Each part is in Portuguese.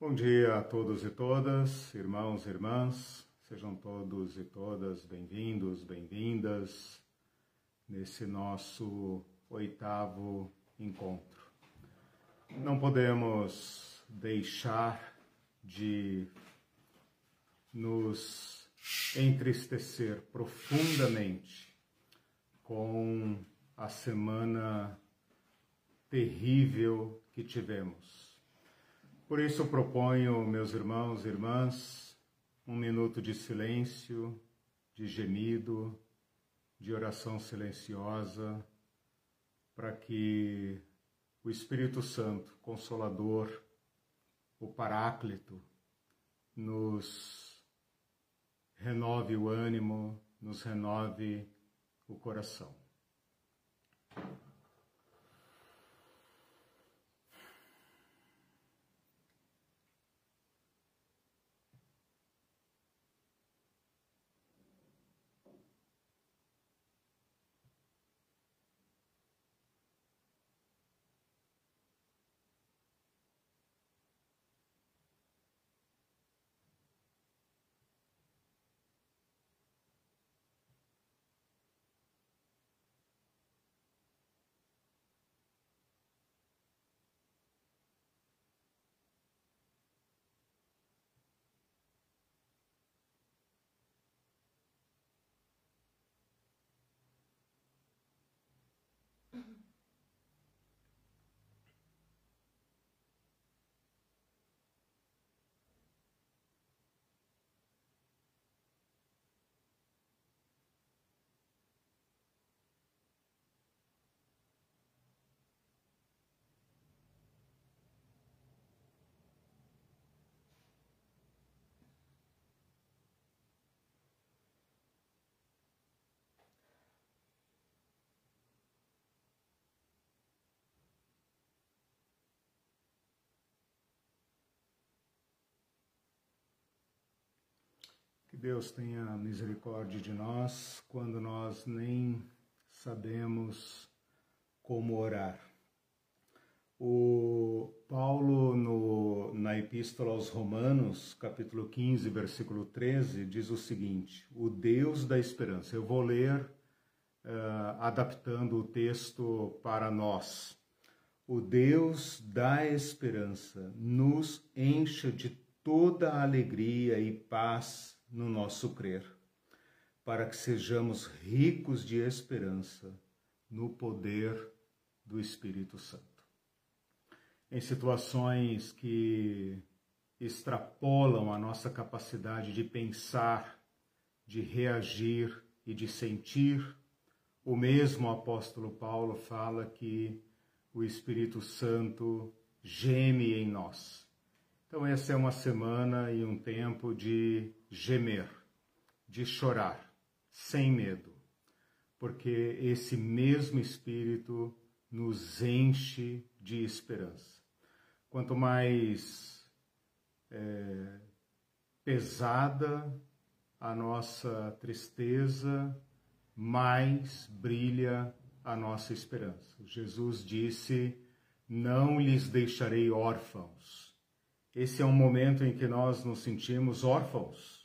Bom dia a todos e todas, irmãos e irmãs, sejam todos e todas bem-vindos, bem-vindas nesse nosso oitavo encontro. Não podemos deixar de nos entristecer profundamente com a semana terrível que tivemos. Por isso proponho, meus irmãos e irmãs, um minuto de silêncio, de gemido, de oração silenciosa, para que o Espírito Santo, Consolador, o Paráclito, nos renove o ânimo, nos renove o coração. Deus tenha misericórdia de nós quando nós nem sabemos como orar. O Paulo, no, na Epístola aos Romanos, capítulo 15, versículo 13, diz o seguinte: O Deus da esperança. Eu vou ler uh, adaptando o texto para nós. O Deus da esperança nos encha de toda alegria e paz no nosso crer, para que sejamos ricos de esperança no poder do Espírito Santo. Em situações que extrapolam a nossa capacidade de pensar, de reagir e de sentir, o mesmo apóstolo Paulo fala que o Espírito Santo geme em nós. Então, essa é uma semana e um tempo de gemer, de chorar, sem medo, porque esse mesmo Espírito nos enche de esperança. Quanto mais é, pesada a nossa tristeza, mais brilha a nossa esperança. Jesus disse: Não lhes deixarei órfãos. Esse é um momento em que nós nos sentimos órfãos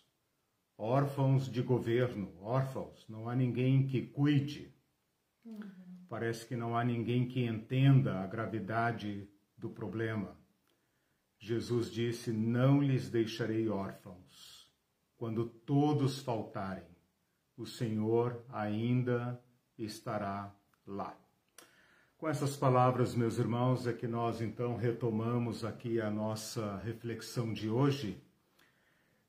órfãos de governo, órfãos, não há ninguém que cuide. Uhum. Parece que não há ninguém que entenda a gravidade do problema. Jesus disse: Não lhes deixarei órfãos. Quando todos faltarem, o Senhor ainda estará lá. Com essas palavras, meus irmãos, é que nós então retomamos aqui a nossa reflexão de hoje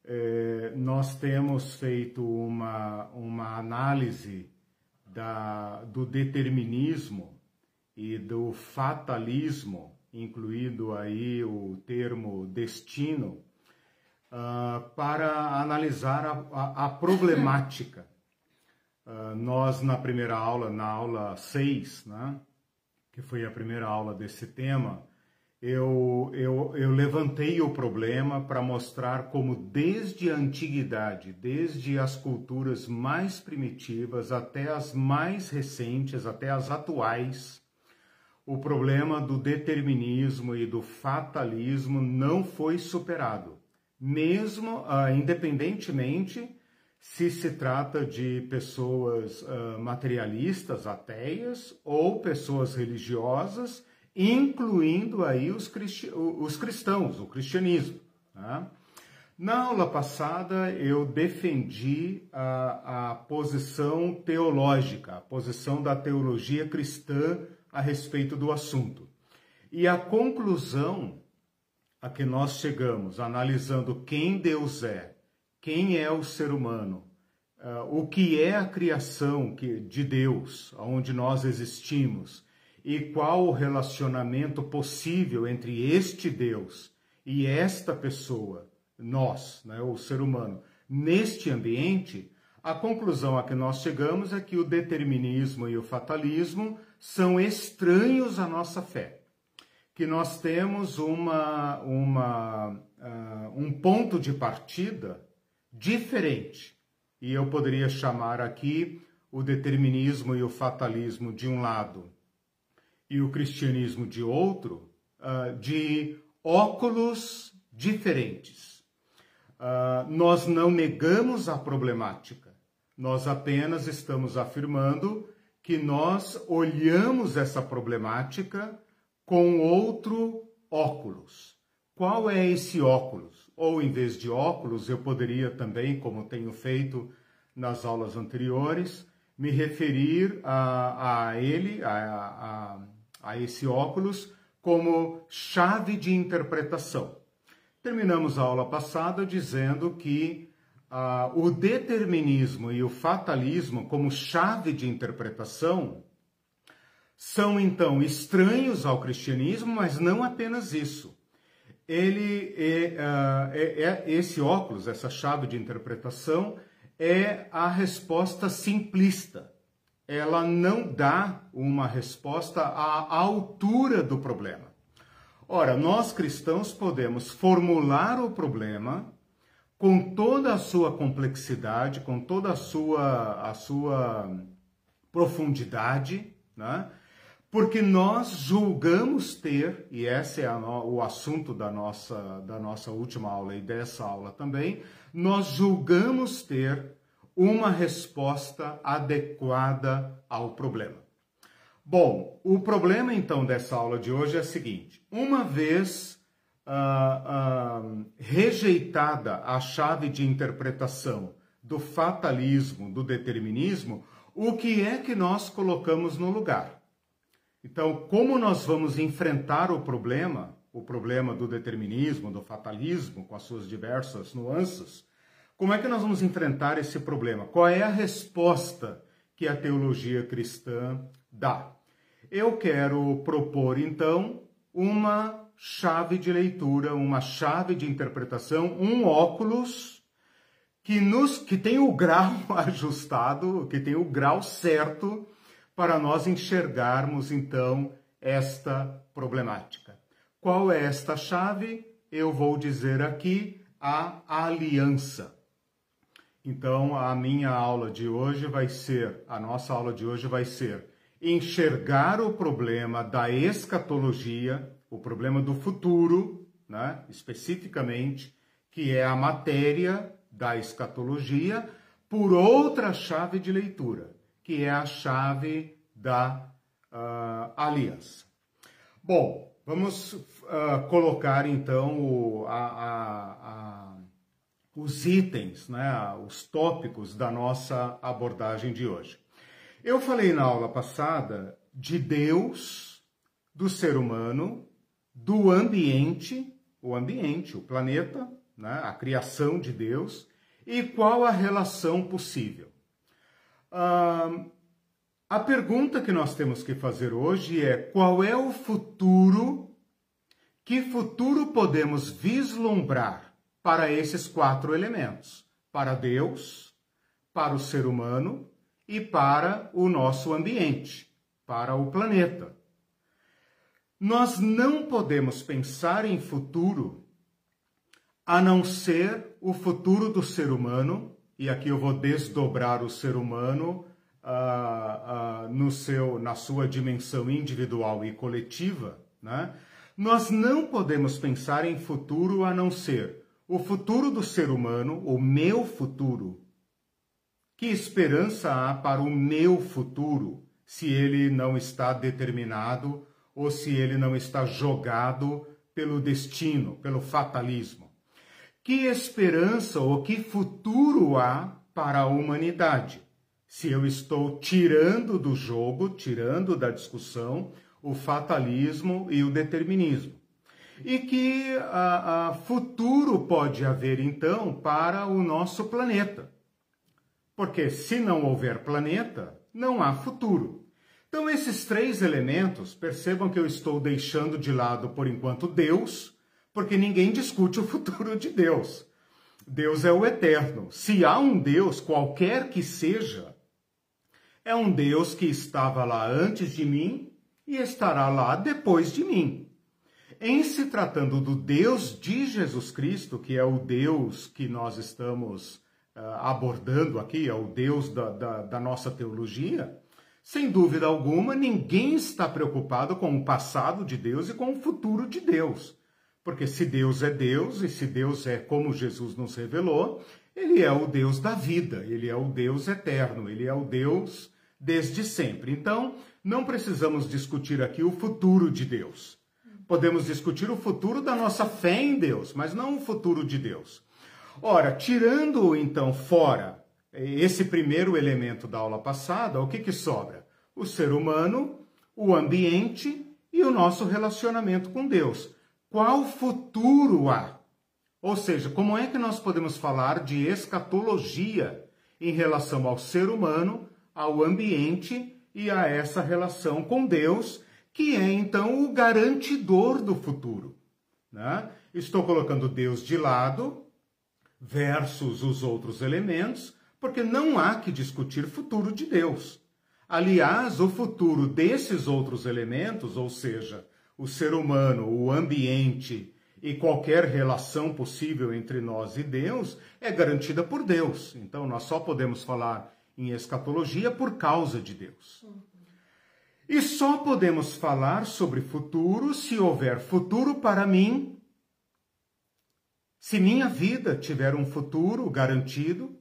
é, nós temos feito uma, uma análise da, do determinismo e do fatalismo, incluído aí o termo destino, uh, para analisar a, a, a problemática. Uh, nós, na primeira aula, na aula 6, né, que foi a primeira aula desse tema, eu, eu, eu levantei o problema para mostrar como, desde a antiguidade, desde as culturas mais primitivas até as mais recentes, até as atuais, o problema do determinismo e do fatalismo não foi superado, mesmo uh, independentemente se se trata de pessoas uh, materialistas, ateias ou pessoas religiosas, incluindo aí os, cristi os cristãos, o cristianismo. Né? Na aula passada, eu defendi a, a posição teológica, a posição da teologia cristã a respeito do assunto. E a conclusão a que nós chegamos, analisando quem Deus é, quem é o ser humano, uh, o que é a criação de Deus, onde nós existimos, e qual o relacionamento possível entre este Deus e esta pessoa nós, né, o ser humano, neste ambiente, a conclusão a que nós chegamos é que o determinismo e o fatalismo são estranhos à nossa fé. Que nós temos uma, uma, uh, um ponto de partida diferente. E eu poderia chamar aqui o determinismo e o fatalismo de um lado e o cristianismo de outro, uh, de óculos diferentes. Uh, nós não negamos a problemática, nós apenas estamos afirmando que nós olhamos essa problemática com outro óculos. Qual é esse óculos? Ou em vez de óculos, eu poderia também, como tenho feito nas aulas anteriores, me referir a, a ele, a, a, a esse óculos, como chave de interpretação. Terminamos a aula passada dizendo que ah, o determinismo e o fatalismo, como chave de interpretação, são então estranhos ao cristianismo, mas não apenas isso. Ele é, uh, é, é, esse óculos, essa chave de interpretação, é a resposta simplista. Ela não dá uma resposta à altura do problema. Ora, nós cristãos podemos formular o problema com toda a sua complexidade, com toda a sua, a sua profundidade, né? porque nós julgamos ter, e esse é o assunto da nossa, da nossa última aula e dessa aula também, nós julgamos ter uma resposta adequada ao problema. Bom, o problema então dessa aula de hoje é o seguinte: uma vez uh, uh, rejeitada a chave de interpretação do fatalismo, do determinismo, o que é que nós colocamos no lugar? Então, como nós vamos enfrentar o problema, o problema do determinismo, do fatalismo, com as suas diversas nuances, como é que nós vamos enfrentar esse problema? Qual é a resposta que a teologia cristã dá? Eu quero propor então uma chave de leitura, uma chave de interpretação, um óculos que nos que tem o grau ajustado, que tem o grau certo para nós enxergarmos então esta problemática. Qual é esta chave? Eu vou dizer aqui a aliança. Então, a minha aula de hoje vai ser, a nossa aula de hoje vai ser enxergar o problema da escatologia, o problema do futuro, né, especificamente, que é a matéria da escatologia, por outra chave de leitura, que é a chave da uh, aliança. Bom, vamos uh, colocar então o, a, a, a, os itens, né, os tópicos da nossa abordagem de hoje. Eu falei na aula passada de Deus, do ser humano, do ambiente, o ambiente, o planeta, né, a criação de Deus, e qual a relação possível. Ah, a pergunta que nós temos que fazer hoje é: qual é o futuro? Que futuro podemos vislumbrar para esses quatro elementos? Para Deus, para o ser humano e para o nosso ambiente, para o planeta. Nós não podemos pensar em futuro a não ser o futuro do ser humano, e aqui eu vou desdobrar o ser humano uh, uh, no seu, na sua dimensão individual e coletiva, né? nós não podemos pensar em futuro a não ser o futuro do ser humano, o meu futuro. Que esperança há para o meu futuro se ele não está determinado ou se ele não está jogado pelo destino, pelo fatalismo? Que esperança ou que futuro há para a humanidade? Se eu estou tirando do jogo, tirando da discussão, o fatalismo e o determinismo. E que a, a futuro pode haver, então, para o nosso planeta. Porque se não houver planeta, não há futuro. Então, esses três elementos, percebam que eu estou deixando de lado, por enquanto, Deus, porque ninguém discute o futuro de Deus. Deus é o eterno. Se há um Deus, qualquer que seja, é um Deus que estava lá antes de mim e estará lá depois de mim. Em se tratando do Deus de Jesus Cristo, que é o Deus que nós estamos uh, abordando aqui, é o Deus da, da, da nossa teologia, sem dúvida alguma, ninguém está preocupado com o passado de Deus e com o futuro de Deus. Porque se Deus é Deus e se Deus é como Jesus nos revelou, ele é o Deus da vida, ele é o Deus eterno, ele é o Deus desde sempre. Então, não precisamos discutir aqui o futuro de Deus. Podemos discutir o futuro da nossa fé em Deus, mas não o futuro de Deus. Ora, tirando então fora esse primeiro elemento da aula passada, o que, que sobra? O ser humano, o ambiente e o nosso relacionamento com Deus. Qual futuro há? Ou seja, como é que nós podemos falar de escatologia em relação ao ser humano, ao ambiente e a essa relação com Deus, que é então o garantidor do futuro. Né? Estou colocando Deus de lado versus os outros elementos, porque não há que discutir futuro de Deus. Aliás, o futuro desses outros elementos, ou seja, o ser humano, o ambiente e qualquer relação possível entre nós e Deus, é garantida por Deus. Então, nós só podemos falar em escatologia por causa de Deus. E só podemos falar sobre futuro se houver futuro para mim, se minha vida tiver um futuro garantido.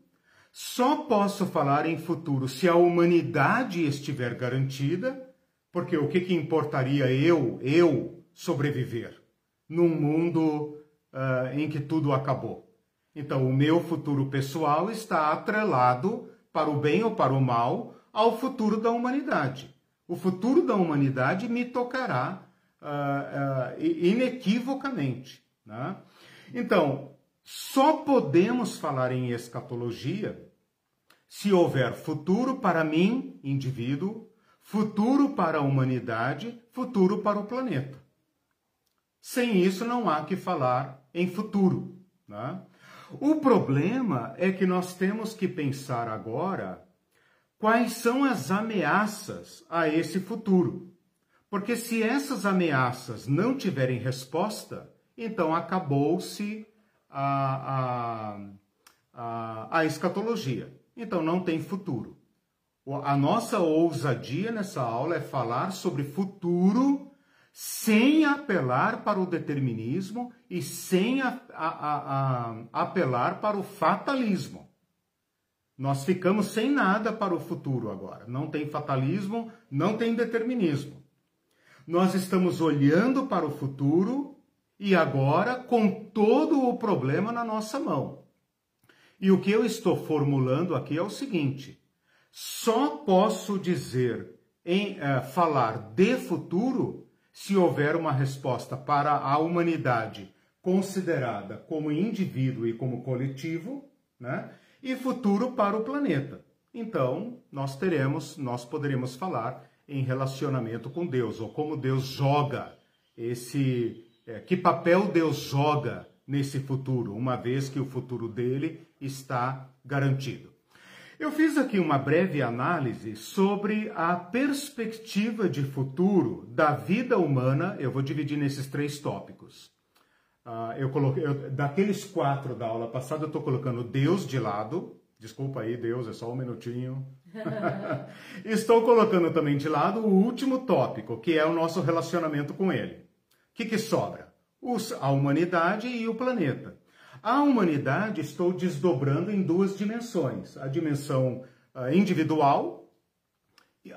Só posso falar em futuro se a humanidade estiver garantida, porque o que, que importaria eu, eu, sobreviver num mundo uh, em que tudo acabou? Então, o meu futuro pessoal está atrelado para o bem ou para o mal, ao futuro da humanidade. O futuro da humanidade me tocará uh, uh, inequivocamente. Né? Então, só podemos falar em escatologia se houver futuro para mim, indivíduo, futuro para a humanidade, futuro para o planeta. Sem isso, não há que falar em futuro. Né? O problema é que nós temos que pensar agora quais são as ameaças a esse futuro. Porque se essas ameaças não tiverem resposta, então acabou-se a, a, a, a escatologia. Então não tem futuro. A nossa ousadia nessa aula é falar sobre futuro sem apelar para o determinismo e sem a, apelar para o fatalismo. Nós ficamos sem nada para o futuro agora. Não tem fatalismo, não tem determinismo. Nós estamos olhando para o futuro e agora com todo o problema na nossa mão. E o que eu estou formulando aqui é o seguinte: só posso dizer, em uh, falar de futuro se houver uma resposta para a humanidade considerada como indivíduo e como coletivo, né? E futuro para o planeta. Então, nós teremos, nós poderíamos falar em relacionamento com Deus, ou como Deus joga esse, é, que papel Deus joga nesse futuro, uma vez que o futuro dele está garantido. Eu fiz aqui uma breve análise sobre a perspectiva de futuro da vida humana. Eu vou dividir nesses três tópicos. Uh, eu coloquei, eu, daqueles quatro da aula passada, eu estou colocando Deus de lado, Desculpa aí, Deus, é só um minutinho. Estou colocando também de lado o último tópico, que é o nosso relacionamento com Ele. O que, que sobra? Os, a humanidade e o planeta. A humanidade estou desdobrando em duas dimensões: a dimensão uh, individual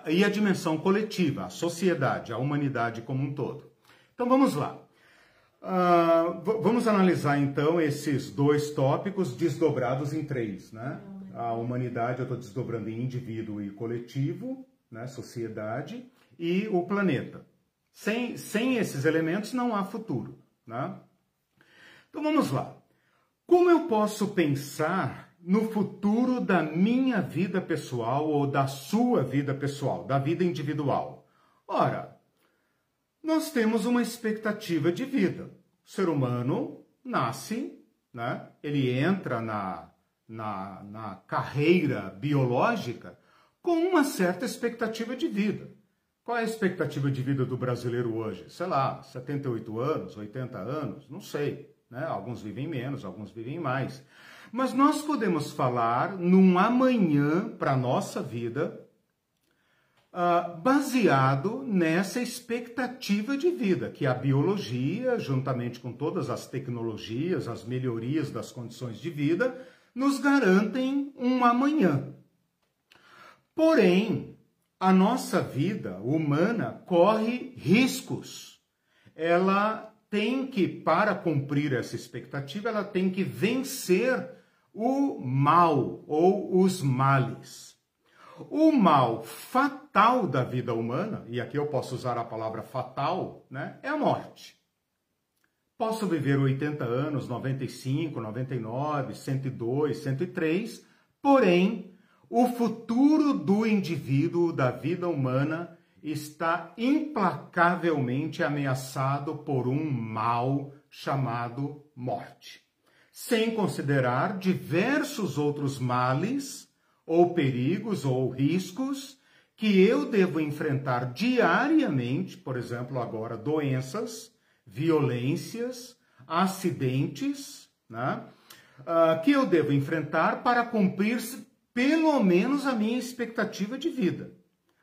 e a dimensão coletiva, a sociedade, a humanidade como um todo. Então vamos lá. Uh, vamos analisar então esses dois tópicos desdobrados em três, né? A humanidade eu estou desdobrando em indivíduo e coletivo, né? Sociedade e o planeta. Sem, sem esses elementos não há futuro, né? Então vamos lá. Como eu posso pensar no futuro da minha vida pessoal ou da sua vida pessoal, da vida individual? Ora, nós temos uma expectativa de vida. O ser humano nasce, né? ele entra na, na, na carreira biológica com uma certa expectativa de vida. Qual é a expectativa de vida do brasileiro hoje? Sei lá, 78 anos, 80 anos, não sei. Né? Alguns vivem menos, alguns vivem mais. Mas nós podemos falar num amanhã para a nossa vida uh, baseado nessa expectativa de vida que a biologia, juntamente com todas as tecnologias, as melhorias das condições de vida, nos garantem um amanhã. Porém, a nossa vida humana corre riscos. Ela tem que, para cumprir essa expectativa, ela tem que vencer o mal ou os males. O mal fatal da vida humana, e aqui eu posso usar a palavra fatal, né, é a morte. Posso viver 80 anos, 95, 99, 102, 103, porém, o futuro do indivíduo, da vida humana, está implacavelmente ameaçado por um mal chamado morte, sem considerar diversos outros males ou perigos ou riscos que eu devo enfrentar diariamente, por exemplo, agora doenças, violências, acidentes, né? Uh, que eu devo enfrentar para cumprir pelo menos a minha expectativa de vida.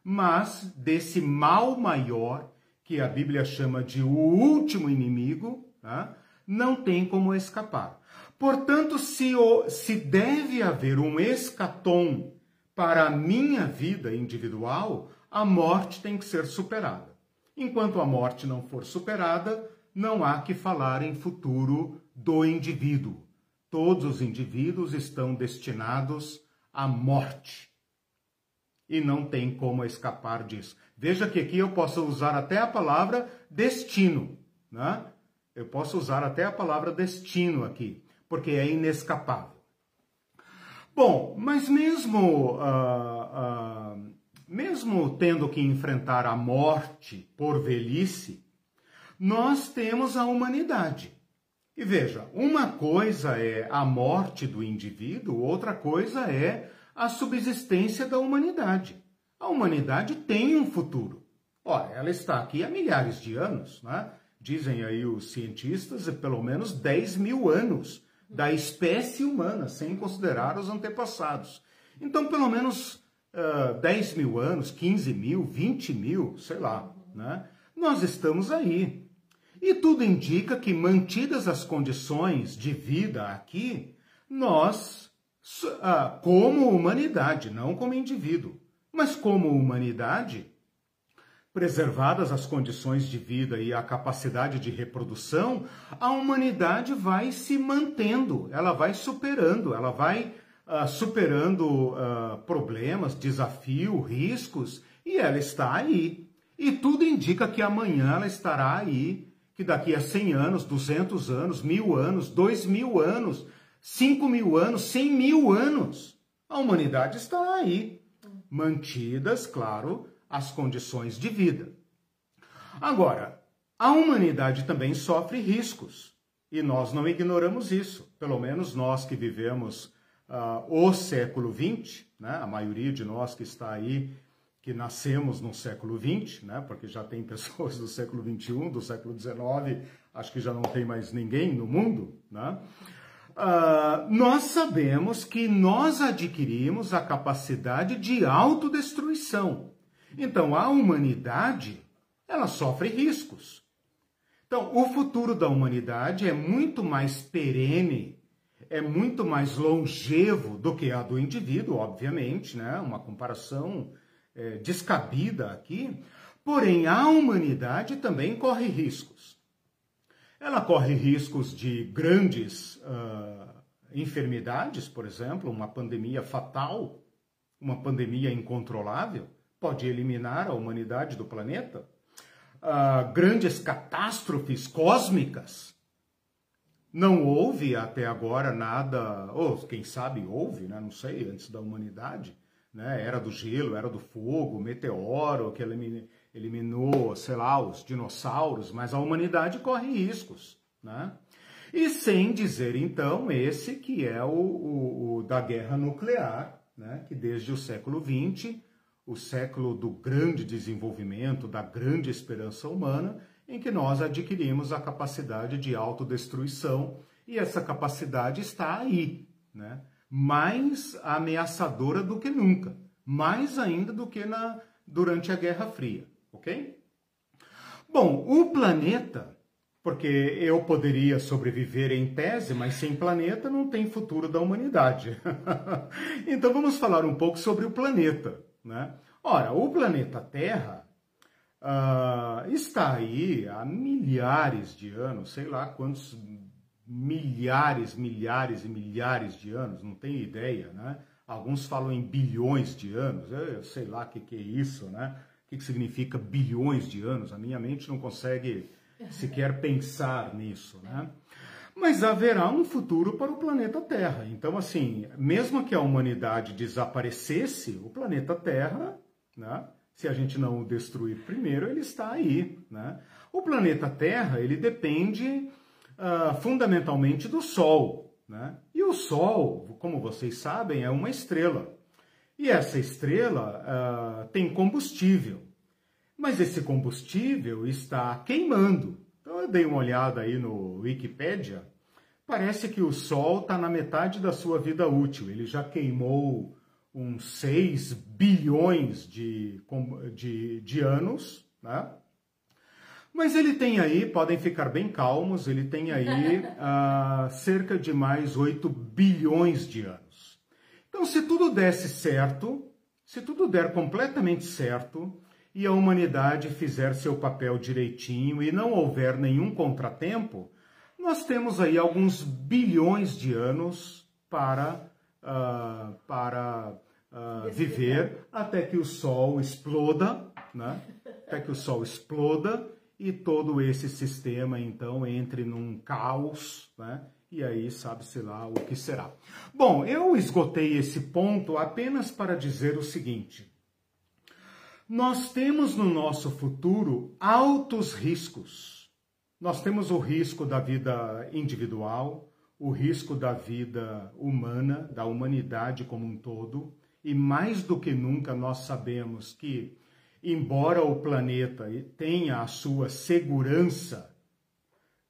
Mas desse mal maior, que a Bíblia chama de o último inimigo, né? não tem como escapar. Portanto, se, o, se deve haver um escatom para a minha vida individual, a morte tem que ser superada. Enquanto a morte não for superada, não há que falar em futuro do indivíduo. Todos os indivíduos estão destinados à morte. E não tem como escapar disso. Veja que aqui eu posso usar até a palavra destino. Né? Eu posso usar até a palavra destino aqui porque é inescapável. Bom, mas mesmo, uh, uh, mesmo tendo que enfrentar a morte por velhice, nós temos a humanidade. E veja, uma coisa é a morte do indivíduo, outra coisa é a subsistência da humanidade. A humanidade tem um futuro. Ora, ela está aqui há milhares de anos, né? dizem aí os cientistas, pelo menos 10 mil anos da espécie humana, sem considerar os antepassados. Então, pelo menos uh, 10 mil anos, 15 mil, 20 mil, sei lá, né? nós estamos aí. E tudo indica que, mantidas as condições de vida aqui, nós, uh, como humanidade, não como indivíduo, mas como humanidade, preservadas as condições de vida e a capacidade de reprodução, a humanidade vai se mantendo, ela vai superando, ela vai uh, superando uh, problemas, desafios, riscos, e ela está aí. E tudo indica que amanhã ela estará aí, que daqui a 100 anos, 200 anos, mil anos, dois mil anos, cinco mil anos, cem mil anos, a humanidade estará aí, mantidas, claro, as condições de vida. Agora, a humanidade também sofre riscos e nós não ignoramos isso. Pelo menos nós que vivemos uh, o século XX, né? a maioria de nós que está aí, que nascemos no século XX, né? porque já tem pessoas do século XXI, do século XIX, acho que já não tem mais ninguém no mundo. Né? uh, nós sabemos que nós adquirimos a capacidade de autodestruição. Então, a humanidade, ela sofre riscos. Então, o futuro da humanidade é muito mais perene, é muito mais longevo do que a do indivíduo, obviamente, né? Uma comparação é, descabida aqui. Porém, a humanidade também corre riscos. Ela corre riscos de grandes uh, enfermidades, por exemplo, uma pandemia fatal, uma pandemia incontrolável, pode eliminar a humanidade do planeta. Uh, grandes catástrofes cósmicas. Não houve até agora nada, ou quem sabe houve, né? não sei, antes da humanidade, né? Era do gelo, era do fogo, meteoro que eliminou, sei lá, os dinossauros, mas a humanidade corre riscos, né? E sem dizer, então, esse que é o, o, o da guerra nuclear, né? que desde o século XX, o século do grande desenvolvimento, da grande esperança humana, em que nós adquirimos a capacidade de autodestruição, e essa capacidade está aí, né? mais ameaçadora do que nunca, mais ainda do que na, durante a Guerra Fria ok? Bom, o planeta, porque eu poderia sobreviver em tese, mas sem planeta não tem futuro da humanidade. então vamos falar um pouco sobre o planeta, né? Ora, o planeta Terra uh, está aí há milhares de anos, sei lá quantos milhares, milhares e milhares de anos, não tenho ideia, né? Alguns falam em bilhões de anos, eu sei lá o que, que é isso, né? O que significa bilhões de anos? A minha mente não consegue sequer pensar nisso, né? Mas haverá um futuro para o planeta Terra. Então, assim, mesmo que a humanidade desaparecesse, o planeta Terra, né? Se a gente não o destruir primeiro, ele está aí, né? O planeta Terra, ele depende uh, fundamentalmente do Sol, né? E o Sol, como vocês sabem, é uma estrela. E essa estrela uh, tem combustível, mas esse combustível está queimando. Eu dei uma olhada aí no Wikipedia, parece que o Sol está na metade da sua vida útil. Ele já queimou uns 6 bilhões de, de, de anos, né? Mas ele tem aí, podem ficar bem calmos, ele tem aí uh, cerca de mais 8 bilhões de anos. Então, se tudo desse certo, se tudo der completamente certo e a humanidade fizer seu papel direitinho e não houver nenhum contratempo, nós temos aí alguns bilhões de anos para, uh, para uh, viver até que o Sol exploda, né? até que o Sol exploda e todo esse sistema então entre num caos, né? e aí sabe-se lá o que será. Bom, eu esgotei esse ponto apenas para dizer o seguinte: nós temos no nosso futuro altos riscos. Nós temos o risco da vida individual, o risco da vida humana, da humanidade como um todo, e mais do que nunca nós sabemos que, embora o planeta tenha a sua segurança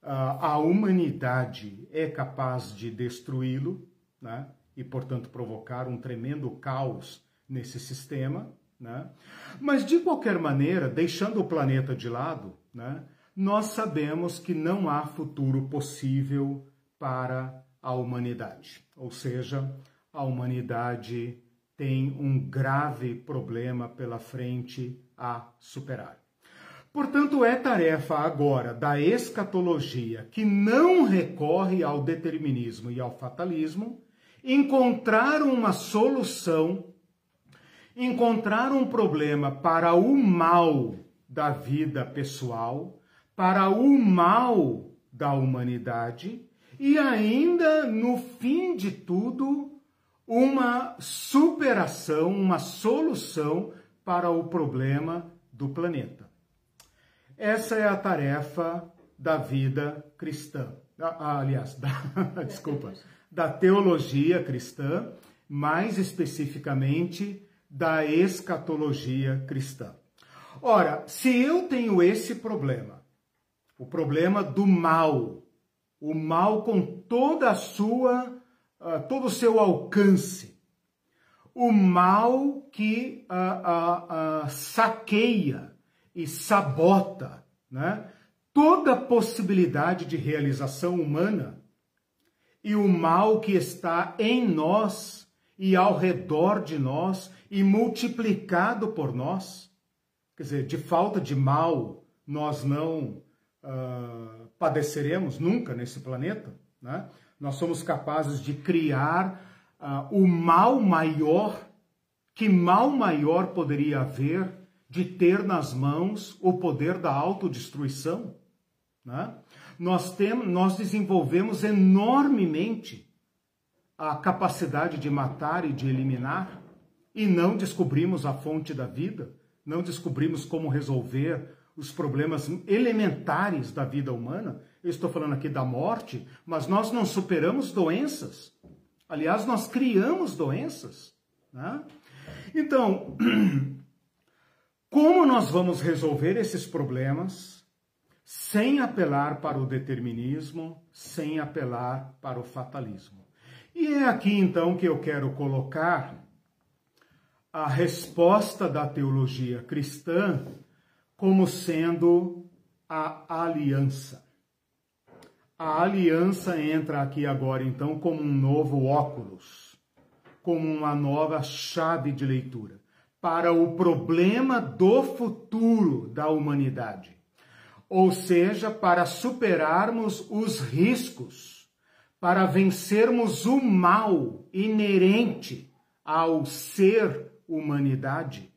a humanidade é capaz de destruí-lo, né? e, portanto, provocar um tremendo caos nesse sistema. Né? Mas, de qualquer maneira, deixando o planeta de lado, né? nós sabemos que não há futuro possível para a humanidade. Ou seja, a humanidade tem um grave problema pela frente a superar. Portanto, é tarefa agora da escatologia, que não recorre ao determinismo e ao fatalismo, encontrar uma solução, encontrar um problema para o mal da vida pessoal, para o mal da humanidade e ainda, no fim de tudo, uma superação, uma solução para o problema do planeta. Essa é a tarefa da vida cristã. Ah, ah aliás, da, desculpa, da teologia cristã, mais especificamente da escatologia cristã. Ora, se eu tenho esse problema, o problema do mal, o mal com toda a sua, uh, todo o seu alcance, o mal que uh, uh, saqueia e sabota, né? toda possibilidade de realização humana e o mal que está em nós e ao redor de nós e multiplicado por nós. Quer dizer, de falta de mal, nós não uh, padeceremos nunca nesse planeta. Né? Nós somos capazes de criar uh, o mal maior. Que mal maior poderia haver de ter nas mãos o poder da autodestruição? Né? Nós, temos, nós desenvolvemos enormemente a capacidade de matar e de eliminar e não descobrimos a fonte da vida, não descobrimos como resolver os problemas elementares da vida humana. Eu estou falando aqui da morte, mas nós não superamos doenças. Aliás, nós criamos doenças. Né? Então, como nós vamos resolver esses problemas? sem apelar para o determinismo, sem apelar para o fatalismo. E é aqui então que eu quero colocar a resposta da teologia cristã como sendo a aliança. A aliança entra aqui agora então como um novo óculos, como uma nova chave de leitura para o problema do futuro da humanidade ou seja, para superarmos os riscos, para vencermos o mal inerente ao ser humanidade,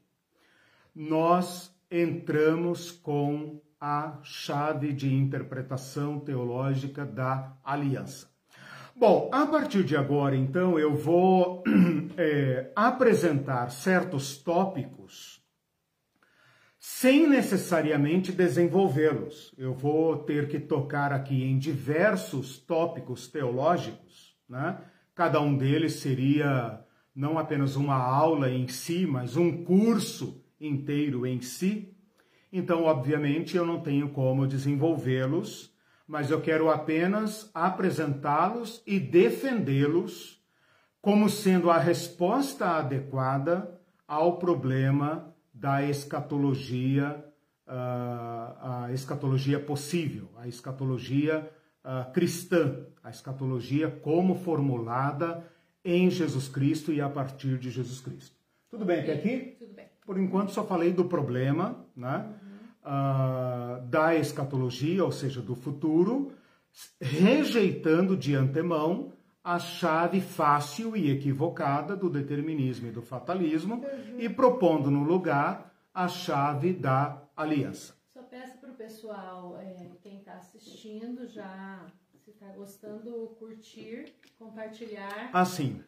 nós entramos com a chave de interpretação teológica da aliança. Bom, a partir de agora, então, eu vou é, apresentar certos tópicos sem necessariamente desenvolvê-los. Eu vou ter que tocar aqui em diversos tópicos teológicos, né? Cada um deles seria não apenas uma aula em si, mas um curso inteiro em si. Então, obviamente, eu não tenho como desenvolvê-los, mas eu quero apenas apresentá-los e defendê-los como sendo a resposta adequada ao problema da escatologia, uh, a escatologia possível, a escatologia uh, cristã, a escatologia como formulada em Jesus Cristo e a partir de Jesus Cristo. Tudo bem até aqui? Tudo bem. Por enquanto só falei do problema, né? Uhum. Uh, da escatologia, ou seja, do futuro, rejeitando de antemão a chave fácil e equivocada do determinismo e do fatalismo uhum. e propondo no lugar a chave da aliança. Só peço para o pessoal, é, quem está assistindo, já se está gostando, curtir, compartilhar. Assim.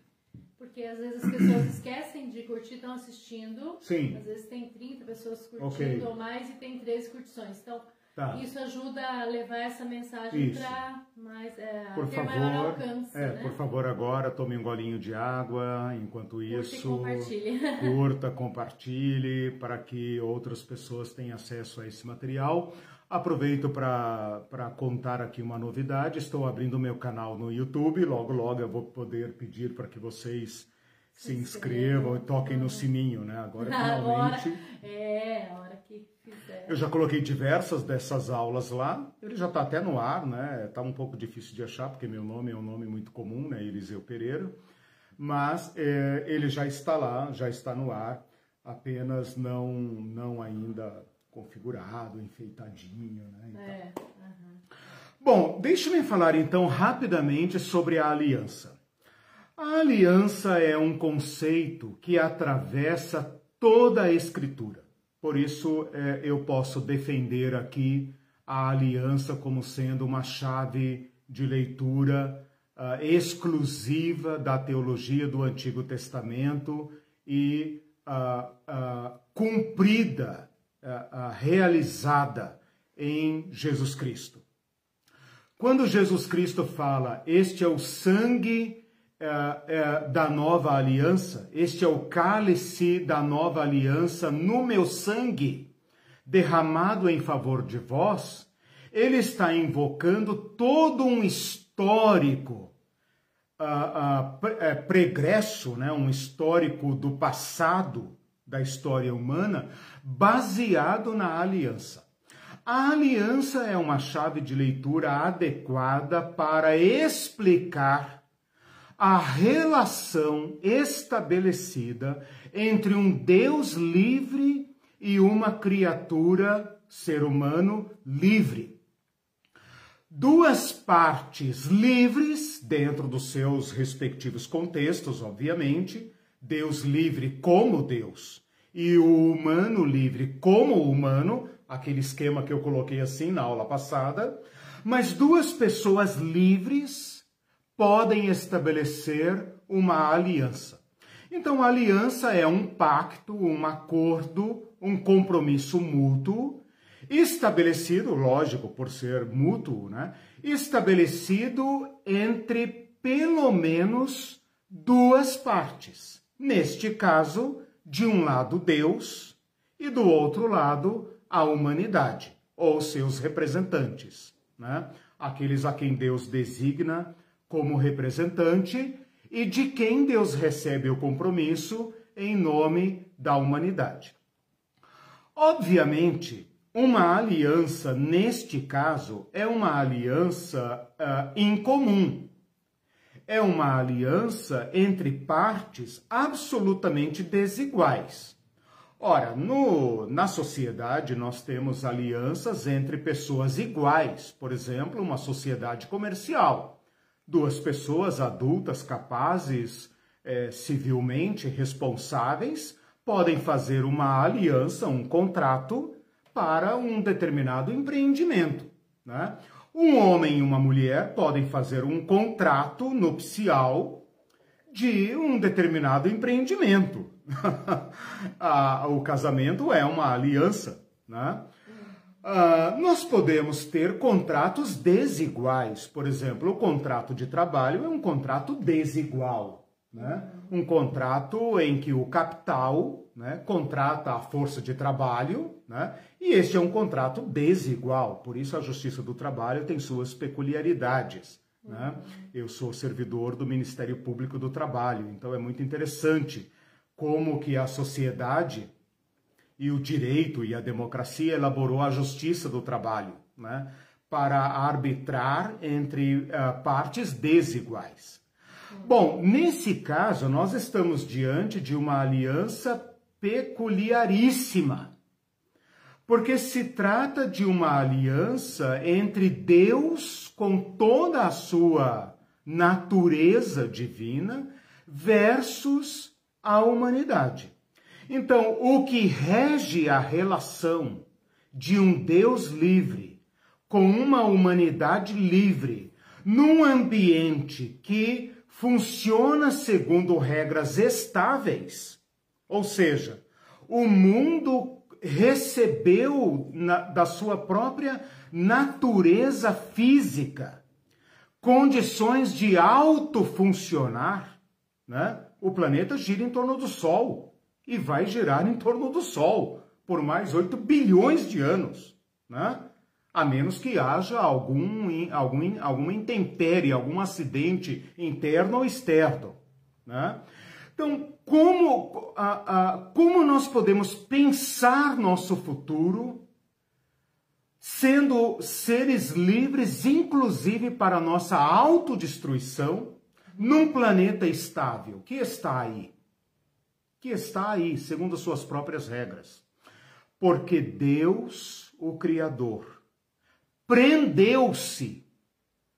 Porque às vezes as pessoas esquecem de curtir, estão assistindo. Sim. Às vezes tem 30 pessoas curtindo okay. ou mais e tem 13 curtições. Então, Tá. Isso ajuda a levar essa mensagem para mais é, por ter favor, maior alcance. É, né? por favor, agora tome um golinho de água. Enquanto isso, compartilhe. curta, compartilhe para que outras pessoas tenham acesso a esse material. Aproveito para contar aqui uma novidade. Estou abrindo meu canal no YouTube. Logo, logo eu vou poder pedir para que vocês se inscrevam e toquem no sininho, né? Agora, finalmente. Agora, é, a hora que fizer. Eu já coloquei diversas dessas aulas lá. Ele já está até no ar, né? Está um pouco difícil de achar, porque meu nome é um nome muito comum, né? Eliseu Pereira. Mas é, ele já está lá, já está no ar, apenas não, não ainda configurado, enfeitadinho, né? É, uhum. Bom, deixe-me falar então rapidamente sobre a aliança. A aliança é um conceito que atravessa toda a Escritura. Por isso, é, eu posso defender aqui a aliança como sendo uma chave de leitura uh, exclusiva da teologia do Antigo Testamento e uh, uh, cumprida, realizada em Jesus Cristo. Quando Jesus Cristo fala, este é o sangue é, é, da nova aliança, este é o cálice da nova aliança no meu sangue, derramado em favor de vós, ele está invocando todo um histórico uh, uh, pregresso, né, um histórico do passado da história humana, baseado na aliança. A aliança é uma chave de leitura adequada para explicar a relação estabelecida entre um Deus livre e uma criatura, ser humano, livre. Duas partes livres, dentro dos seus respectivos contextos, obviamente, Deus livre como Deus e o humano livre como humano, aquele esquema que eu coloquei assim na aula passada, mas duas pessoas livres podem estabelecer uma aliança. Então, a aliança é um pacto, um acordo, um compromisso mútuo, estabelecido, lógico, por ser mútuo, né? Estabelecido entre pelo menos duas partes. Neste caso, de um lado Deus e do outro lado a humanidade, ou seus representantes, né? aqueles a quem Deus designa como representante e de quem Deus recebe o compromisso em nome da humanidade. Obviamente, uma aliança, neste caso, é uma aliança uh, incomum. É uma aliança entre partes absolutamente desiguais. Ora, no, na sociedade nós temos alianças entre pessoas iguais, por exemplo, uma sociedade comercial. Duas pessoas adultas capazes, é, civilmente responsáveis, podem fazer uma aliança, um contrato para um determinado empreendimento. Né? Um homem e uma mulher podem fazer um contrato nupcial de um determinado empreendimento. o casamento é uma aliança, né? Uh, nós podemos ter contratos desiguais. Por exemplo, o contrato de trabalho é um contrato desigual. Né? Um contrato em que o capital né, contrata a força de trabalho, né? e este é um contrato desigual. Por isso, a Justiça do Trabalho tem suas peculiaridades. Né? Eu sou servidor do Ministério Público do Trabalho, então é muito interessante como que a sociedade e o direito e a democracia elaborou a justiça do trabalho, né? para arbitrar entre uh, partes desiguais. Bom, nesse caso, nós estamos diante de uma aliança peculiaríssima, porque se trata de uma aliança entre Deus com toda a sua natureza divina versus a humanidade. Então, o que rege a relação de um Deus livre com uma humanidade livre, num ambiente que funciona segundo regras estáveis, ou seja, o mundo recebeu na, da sua própria natureza física condições de autofuncionar, né? o planeta gira em torno do Sol e vai girar em torno do Sol por mais 8 bilhões de anos, né? A menos que haja algum, algum, alguma intempérie, algum acidente interno ou externo, né? Então, como, a, a, como nós podemos pensar nosso futuro sendo seres livres, inclusive para nossa autodestruição, num planeta estável que está aí, que está aí, segundo as suas próprias regras. Porque Deus, o Criador, prendeu-se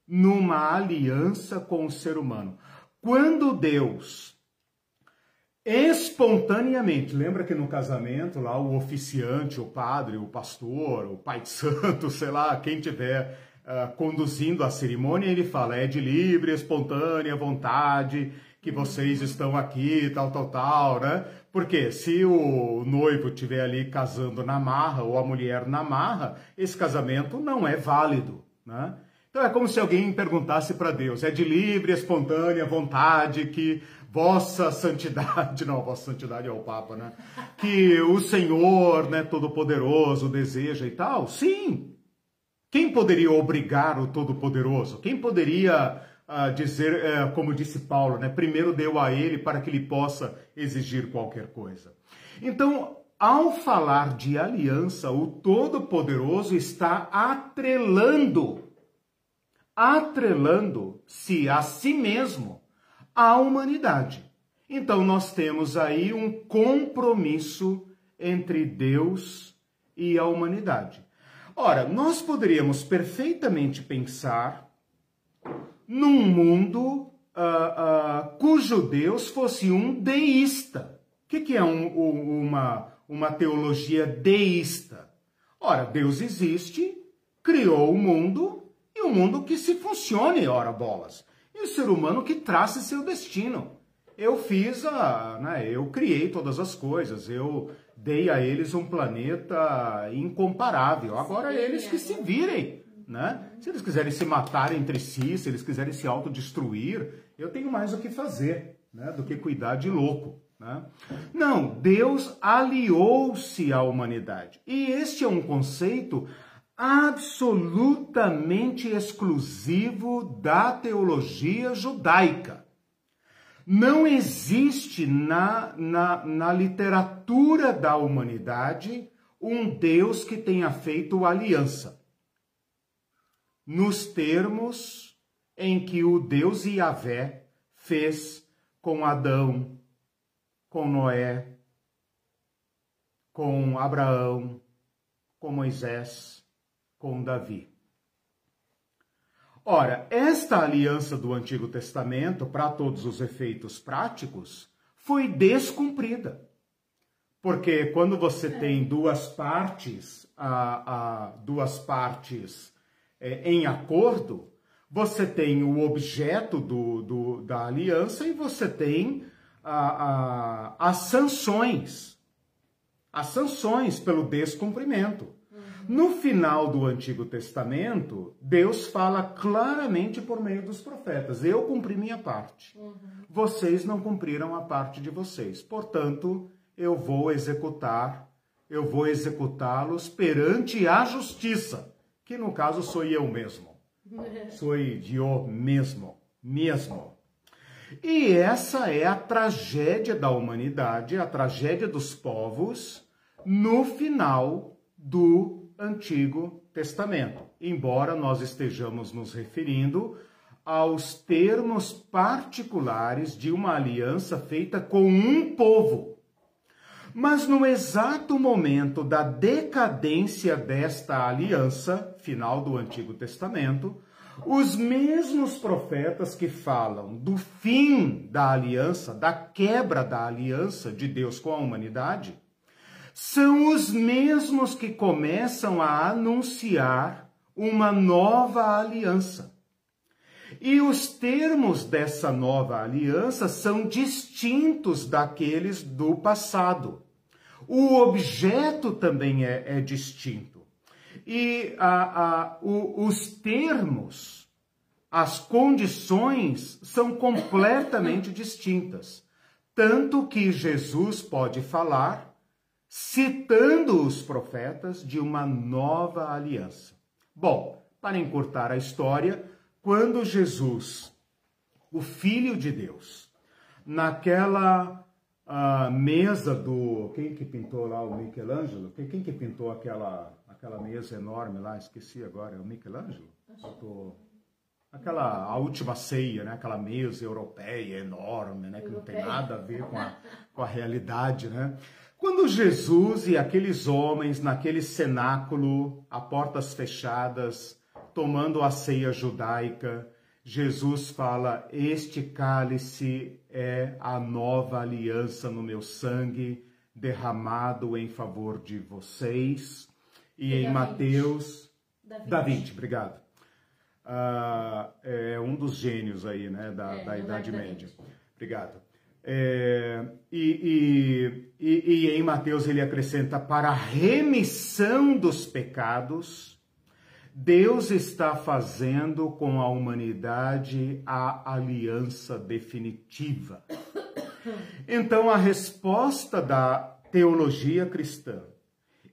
numa aliança com o ser humano. Quando Deus espontaneamente, lembra que no casamento lá o oficiante, o padre, o pastor, o pai de santo, sei lá, quem tiver uh, conduzindo a cerimônia, ele fala: é de livre, espontânea vontade que vocês estão aqui, tal, tal, tal, né? Porque se o noivo estiver ali casando na marra ou a mulher na marra, esse casamento não é válido, né? Então é como se alguém perguntasse para Deus: é de livre, espontânea vontade que vossa santidade, não, vossa santidade é o Papa, né? Que o Senhor, né, todo-poderoso, deseja e tal? Sim, Quem poderia obrigar o Todo-Poderoso? Quem poderia uh, dizer, uh, como disse Paulo, né? primeiro deu a ele para que ele possa exigir qualquer coisa? Então, ao falar de aliança, o Todo-Poderoso está atrelando, atrelando-se a si mesmo à humanidade. Então, nós temos aí um compromisso entre Deus e a humanidade. Ora, nós poderíamos perfeitamente pensar num mundo uh, uh, cujo Deus fosse um deísta. O que, que é um, uma, uma teologia deísta? Ora, Deus existe, criou o mundo e o mundo que se funcione, ora bolas. E o ser humano que trace seu destino. Eu fiz a. Né, eu criei todas as coisas, eu dei a eles um planeta incomparável. Agora eles que se virem, né? Se eles quiserem se matar entre si, se eles quiserem se autodestruir, eu tenho mais o que fazer, né? Do que cuidar de louco. Né? Não, Deus aliou-se à humanidade. E este é um conceito absolutamente exclusivo da teologia judaica. Não existe na, na, na literatura da humanidade um Deus que tenha feito aliança. Nos termos em que o Deus Yahvé fez com Adão, com Noé, com Abraão, com Moisés, com Davi. Ora, esta aliança do Antigo Testamento, para todos os efeitos práticos, foi descumprida. Porque quando você tem duas partes, a, a duas partes é, em acordo, você tem o objeto do, do, da aliança e você tem a, a, as sanções. As sanções pelo descumprimento. No final do Antigo Testamento, Deus fala claramente por meio dos profetas: Eu cumpri minha parte. Uhum. Vocês não cumpriram a parte de vocês. Portanto, eu vou executar, eu vou executá-los perante a justiça, que no caso sou eu mesmo. Sou eu mesmo, mesmo. E essa é a tragédia da humanidade, a tragédia dos povos no final do Antigo Testamento, embora nós estejamos nos referindo aos termos particulares de uma aliança feita com um povo. Mas no exato momento da decadência desta aliança, final do Antigo Testamento, os mesmos profetas que falam do fim da aliança, da quebra da aliança de Deus com a humanidade, são os mesmos que começam a anunciar uma nova aliança. E os termos dessa nova aliança são distintos daqueles do passado. O objeto também é, é distinto. E a, a, o, os termos, as condições são completamente distintas. Tanto que Jesus pode falar citando os profetas de uma nova aliança. Bom, para encurtar a história, quando Jesus, o Filho de Deus, naquela uh, mesa do. Quem que pintou lá o Michelangelo? Quem, quem que pintou aquela, aquela mesa enorme lá? Esqueci agora, é o Michelangelo? Tô... Aquela a última ceia, né? Aquela mesa europeia enorme, né? Que não tem nada a ver com a, com a realidade, né? Quando Jesus e aqueles homens naquele cenáculo, a portas fechadas, tomando a ceia judaica, Jesus fala: Este cálice é a nova aliança no meu sangue, derramado em favor de vocês. E, em Mateus. Da 20, obrigado. Uh, é um dos gênios aí, né, da, é, da Idade Média. Obrigado. É, e, e, e, e em Mateus ele acrescenta: para a remissão dos pecados, Deus está fazendo com a humanidade a aliança definitiva. Então, a resposta da teologia cristã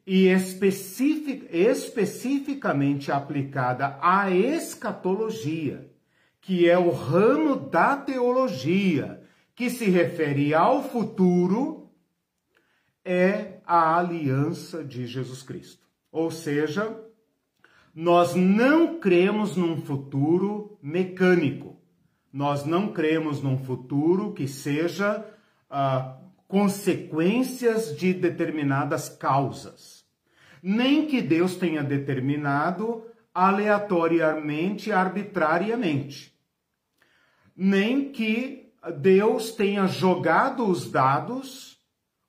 e especific, especificamente aplicada à escatologia, que é o ramo da teologia que se refere ao futuro, é a aliança de Jesus Cristo. Ou seja, nós não cremos num futuro mecânico. Nós não cremos num futuro que seja ah, consequências de determinadas causas. Nem que Deus tenha determinado aleatoriamente, arbitrariamente. Nem que Deus tenha jogado os dados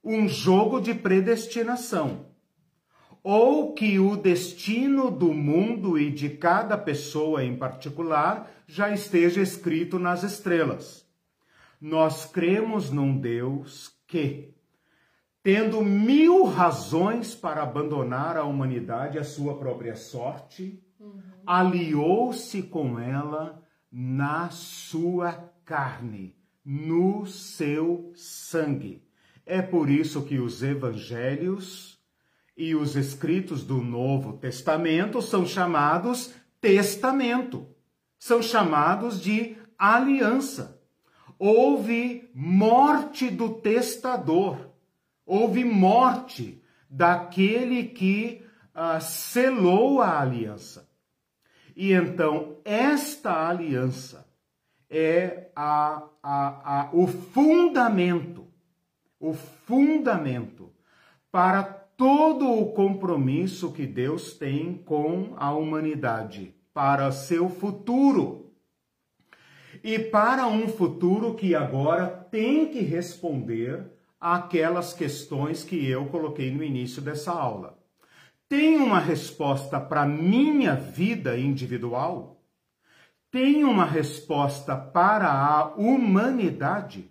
um jogo de predestinação ou que o destino do mundo e de cada pessoa em particular já esteja escrito nas estrelas. Nós cremos num Deus que, tendo mil razões para abandonar a humanidade à sua própria sorte, uhum. aliou-se com ela na sua carne, no seu sangue. É por isso que os evangelhos e os escritos do Novo Testamento são chamados testamento, são chamados de aliança. Houve morte do testador, houve morte daquele que uh, selou a aliança. E então, esta aliança é a, a, a, o fundamento, o fundamento para todo o compromisso que Deus tem com a humanidade para seu futuro. E para um futuro que agora tem que responder àquelas questões que eu coloquei no início dessa aula. Tem uma resposta para minha vida individual? Tem uma resposta para a humanidade?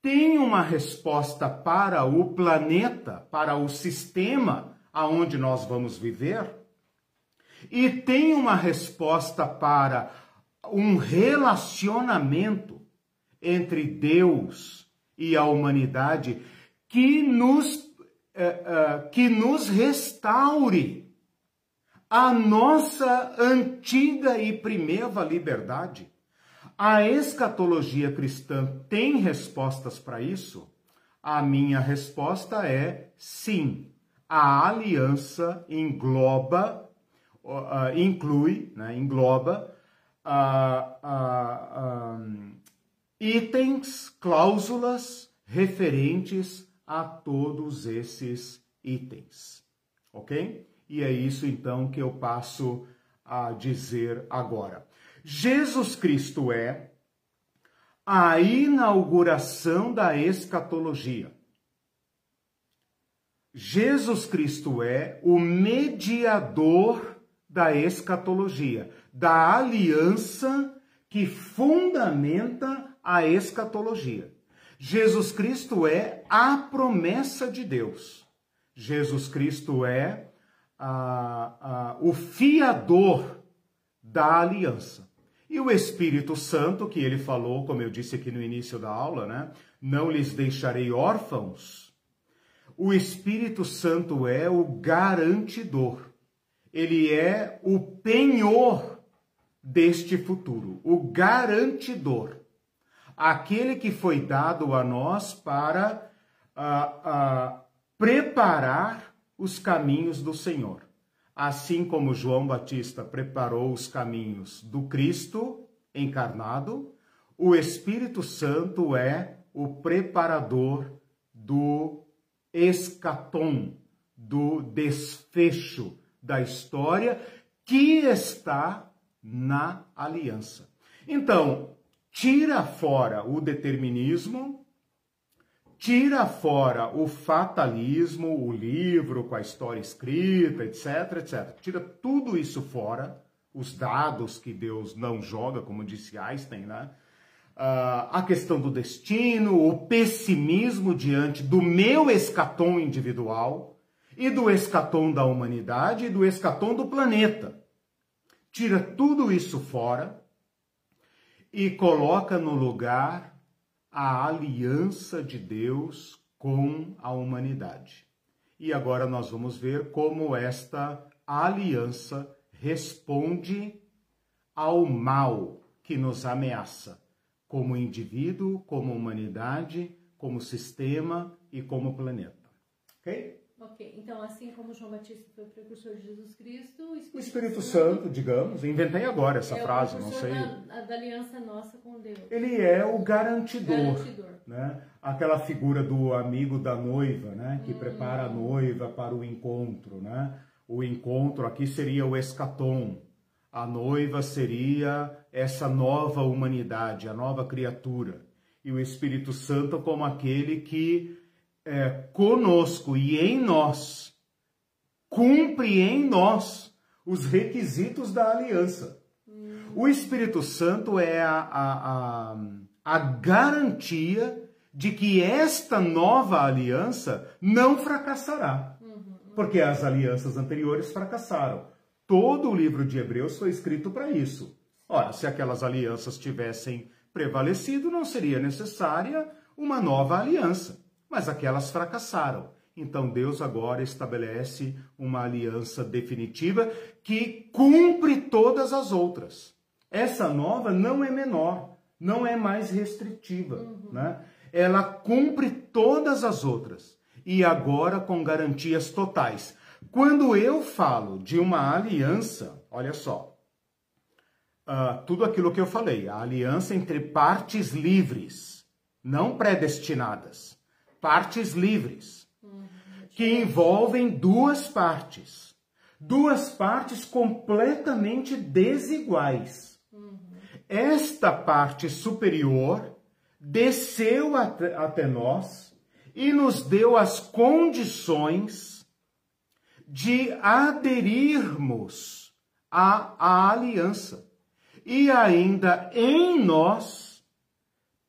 Tem uma resposta para o planeta, para o sistema aonde nós vamos viver, e tem uma resposta para um relacionamento entre Deus e a humanidade que nos, eh, eh, que nos restaure a nossa antiga e primeira liberdade. A escatologia cristã tem respostas para isso? A minha resposta é sim. A aliança engloba, inclui, né, engloba uh, uh, um, itens, cláusulas referentes a todos esses itens. Ok? E é isso então que eu passo a dizer agora. Jesus Cristo é a inauguração da escatologia. Jesus Cristo é o mediador da escatologia, da aliança que fundamenta a escatologia. Jesus Cristo é a promessa de Deus. Jesus Cristo é o fiador da aliança. E o Espírito Santo, que ele falou, como eu disse aqui no início da aula, né? Não lhes deixarei órfãos. O Espírito Santo é o garantidor. Ele é o penhor deste futuro, o garantidor. Aquele que foi dado a nós para uh, uh, preparar os caminhos do Senhor. Assim como João Batista preparou os caminhos do Cristo encarnado, o Espírito Santo é o preparador do escatom, do desfecho da história que está na aliança. Então, tira fora o determinismo, tira fora o fatalismo, o livro com a história escrita, etc, etc. Tira tudo isso fora, os dados que Deus não joga, como disse Einstein, né? Uh, a questão do destino, o pessimismo diante do meu escatom individual e do escatom da humanidade e do escatom do planeta. Tira tudo isso fora e coloca no lugar a aliança de Deus com a humanidade. e agora nós vamos ver como esta aliança responde ao mal que nos ameaça, como indivíduo, como humanidade, como sistema e como planeta. Ok? Ok, então assim como João Batista foi o precursor de Jesus Cristo, o Espírito, o Espírito Santo, Santo, digamos, inventei agora essa é frase, não sei. Da, da aliança nossa com Deus. Ele é o garantidor, garantidor, né? Aquela figura do amigo da noiva, né? Que hum. prepara a noiva para o encontro, né? O encontro aqui seria o escatom. A noiva seria essa nova humanidade, a nova criatura. E o Espírito Santo como aquele que é, conosco e em nós, cumpre em nós os requisitos da aliança. O Espírito Santo é a, a, a, a garantia de que esta nova aliança não fracassará. Porque as alianças anteriores fracassaram. Todo o livro de Hebreus foi escrito para isso. Ora, se aquelas alianças tivessem prevalecido, não seria necessária uma nova aliança mas aquelas fracassaram. Então Deus agora estabelece uma aliança definitiva que cumpre todas as outras. Essa nova não é menor, não é mais restritiva, uhum. né? Ela cumpre todas as outras e agora com garantias totais. Quando eu falo de uma aliança, olha só, uh, tudo aquilo que eu falei, a aliança entre partes livres, não predestinadas partes livres, que envolvem duas partes. Duas partes completamente desiguais. Esta parte superior desceu até nós e nos deu as condições de aderirmos à, à aliança. E ainda em nós,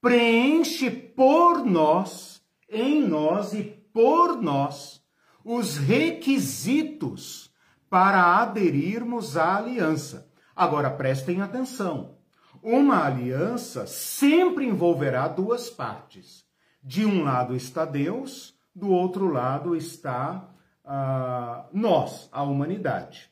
preenche por nós em nós e por nós os requisitos para aderirmos à aliança. Agora prestem atenção: uma aliança sempre envolverá duas partes. De um lado está Deus, do outro lado está uh, nós, a humanidade.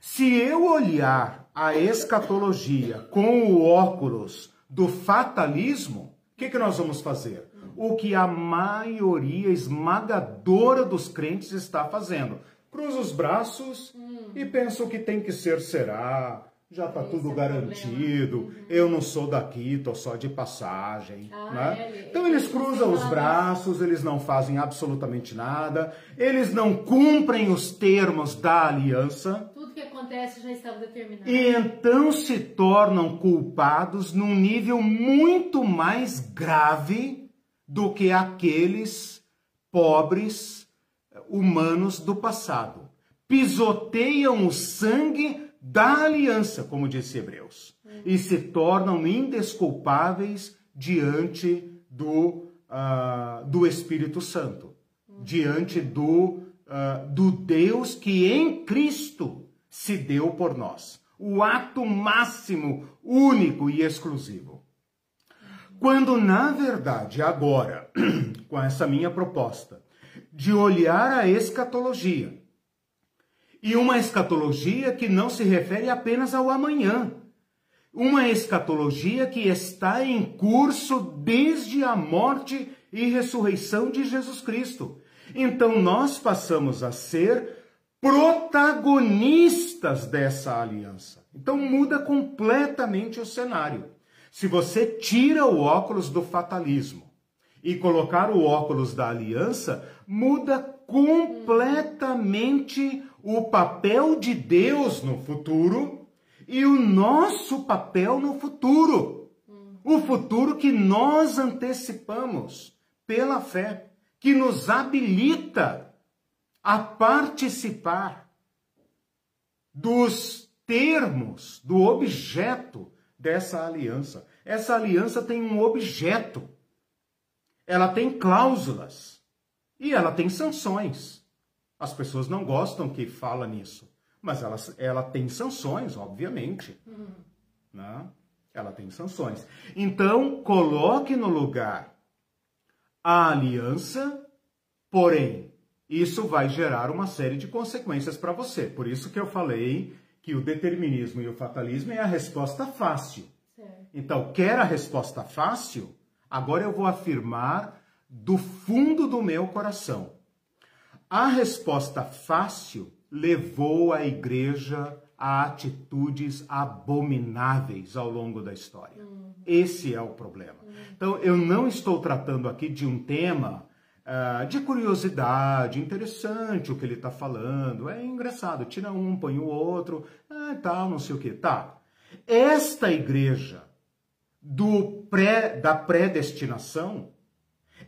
Se eu olhar a escatologia com o óculos do fatalismo, o que, que nós vamos fazer? O que a maioria esmagadora dos crentes está fazendo. Cruza os braços hum. e pensa o que tem que ser será. Já está tudo é garantido. Uhum. Eu não sou daqui, estou só de passagem. Ah, né? é, então eles cruzam os braços, eles não fazem absolutamente nada, eles não cumprem os termos da aliança. Tudo que acontece já estava determinado. E então se tornam culpados num nível muito mais grave do que aqueles pobres humanos do passado. Pisoteiam o sangue da aliança, como disse Hebreus, e se tornam indesculpáveis diante do, uh, do Espírito Santo, diante do, uh, do Deus que em Cristo se deu por nós. O ato máximo, único e exclusivo. Quando, na verdade, agora, com essa minha proposta, de olhar a escatologia, e uma escatologia que não se refere apenas ao amanhã, uma escatologia que está em curso desde a morte e ressurreição de Jesus Cristo. Então nós passamos a ser protagonistas dessa aliança. Então muda completamente o cenário. Se você tira o óculos do fatalismo e colocar o óculos da aliança, muda completamente o papel de Deus no futuro e o nosso papel no futuro. O futuro que nós antecipamos pela fé, que nos habilita a participar dos termos, do objeto dessa aliança. Essa aliança tem um objeto. Ela tem cláusulas. E ela tem sanções. As pessoas não gostam que fala nisso. Mas ela, ela tem sanções, obviamente. Uhum. Né? Ela tem sanções. Então, coloque no lugar a aliança, porém, isso vai gerar uma série de consequências para você. Por isso que eu falei que o determinismo e o fatalismo é a resposta fácil. Certo. Então, quer a resposta fácil? Agora eu vou afirmar do fundo do meu coração. A resposta fácil levou a igreja a atitudes abomináveis ao longo da história. Uhum. Esse é o problema. Uhum. Então, eu não estou tratando aqui de um tema uh, de curiosidade, interessante o que ele está falando, é engraçado, tira um, põe o outro, ah, tal, não sei o que. Tá. Esta igreja do pré, da predestinação,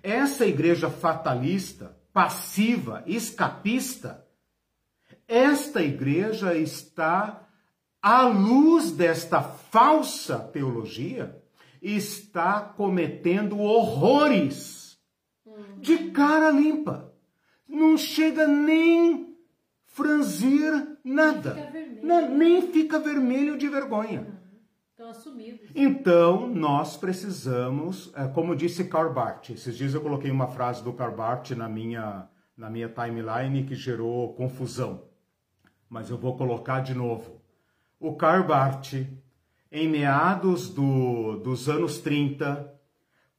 essa igreja fatalista, passiva, escapista, esta igreja está, à luz desta falsa teologia, está cometendo horrores de cara limpa. Não chega nem franzir nada. Fica nem fica vermelho de vergonha. Estão assumidos. Então, nós precisamos, é, como disse Karl Barth, esses dias eu coloquei uma frase do Karl Barth na minha, na minha timeline que gerou confusão. Mas eu vou colocar de novo. O Karl Barth, em meados do, dos anos 30,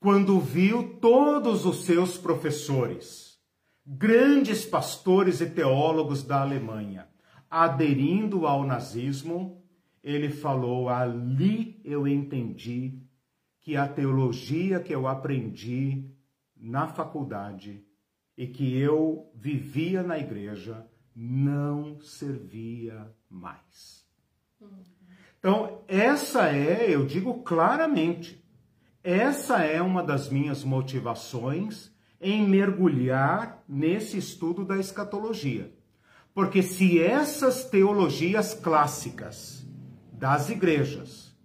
quando viu todos os seus professores, grandes pastores e teólogos da Alemanha, aderindo ao nazismo, ele falou: ali eu entendi que a teologia que eu aprendi na faculdade e que eu vivia na igreja não servia mais. Então, essa é, eu digo claramente, essa é uma das minhas motivações em mergulhar nesse estudo da escatologia. Porque se essas teologias clássicas das igrejas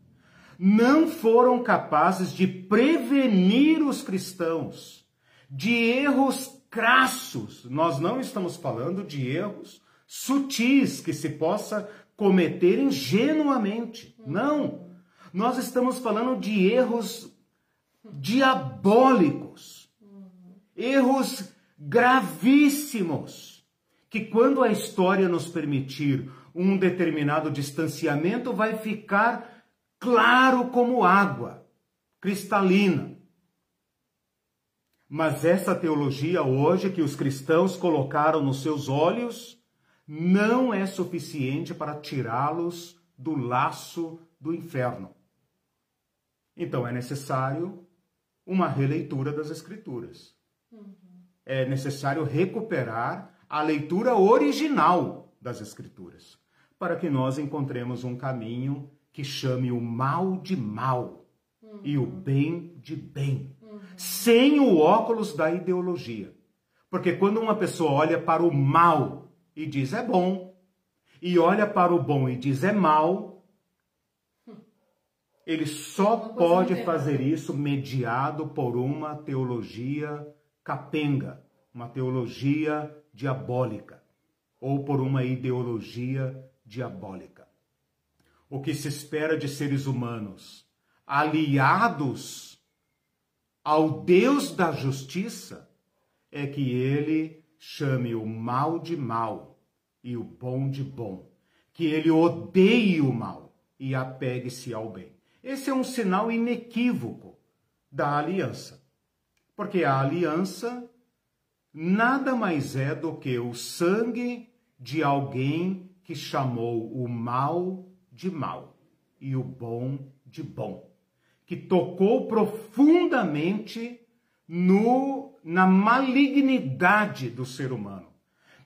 não foram capazes de prevenir os cristãos de erros crassos. Nós não estamos falando de erros sutis que se possa cometer ingenuamente. Não. Nós estamos falando de erros diabólicos. Erros gravíssimos que quando a história nos permitir um determinado distanciamento, vai ficar claro como água, cristalina. Mas essa teologia hoje que os cristãos colocaram nos seus olhos não é suficiente para tirá-los do laço do inferno. Então é necessário uma releitura das Escrituras. Uhum. É necessário recuperar a leitura original das Escrituras para que nós encontremos um caminho que chame o mal de mal uhum. e o bem de bem, uhum. sem o óculos da ideologia. Porque quando uma pessoa olha para o mal e diz é bom, e olha para o bom e diz é mal, ele só pode fazer isso mediado por uma teologia capenga, uma teologia diabólica, ou por uma ideologia diabólica. O que se espera de seres humanos aliados ao Deus da justiça é que ele chame o mal de mal e o bom de bom, que ele odeie o mal e apegue-se ao bem. Esse é um sinal inequívoco da aliança. Porque a aliança nada mais é do que o sangue de alguém que chamou o mal de mal e o bom de bom, que tocou profundamente no na malignidade do ser humano,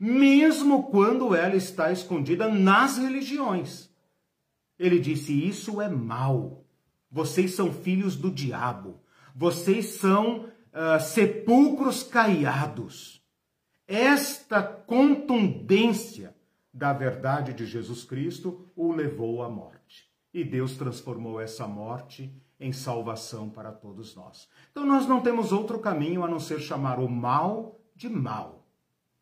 mesmo quando ela está escondida nas religiões. Ele disse: Isso é mal. Vocês são filhos do diabo. Vocês são uh, sepulcros caiados. Esta contundência da verdade de Jesus Cristo o levou à morte. E Deus transformou essa morte em salvação para todos nós. Então nós não temos outro caminho a não ser chamar o mal de mal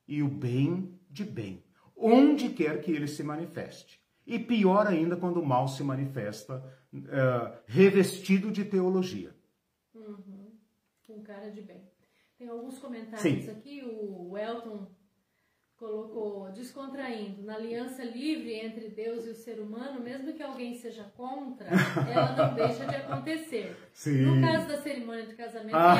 e o bem de bem, onde quer que ele se manifeste. E pior ainda quando o mal se manifesta uh, revestido de teologia. Uhum. Com cara de bem. Tem alguns comentários Sim. aqui, o Elton colocou descontraindo, na aliança livre entre Deus e o ser humano, mesmo que alguém seja contra, ela não deixa de acontecer. Sim. No caso da cerimônia de casamento, ah,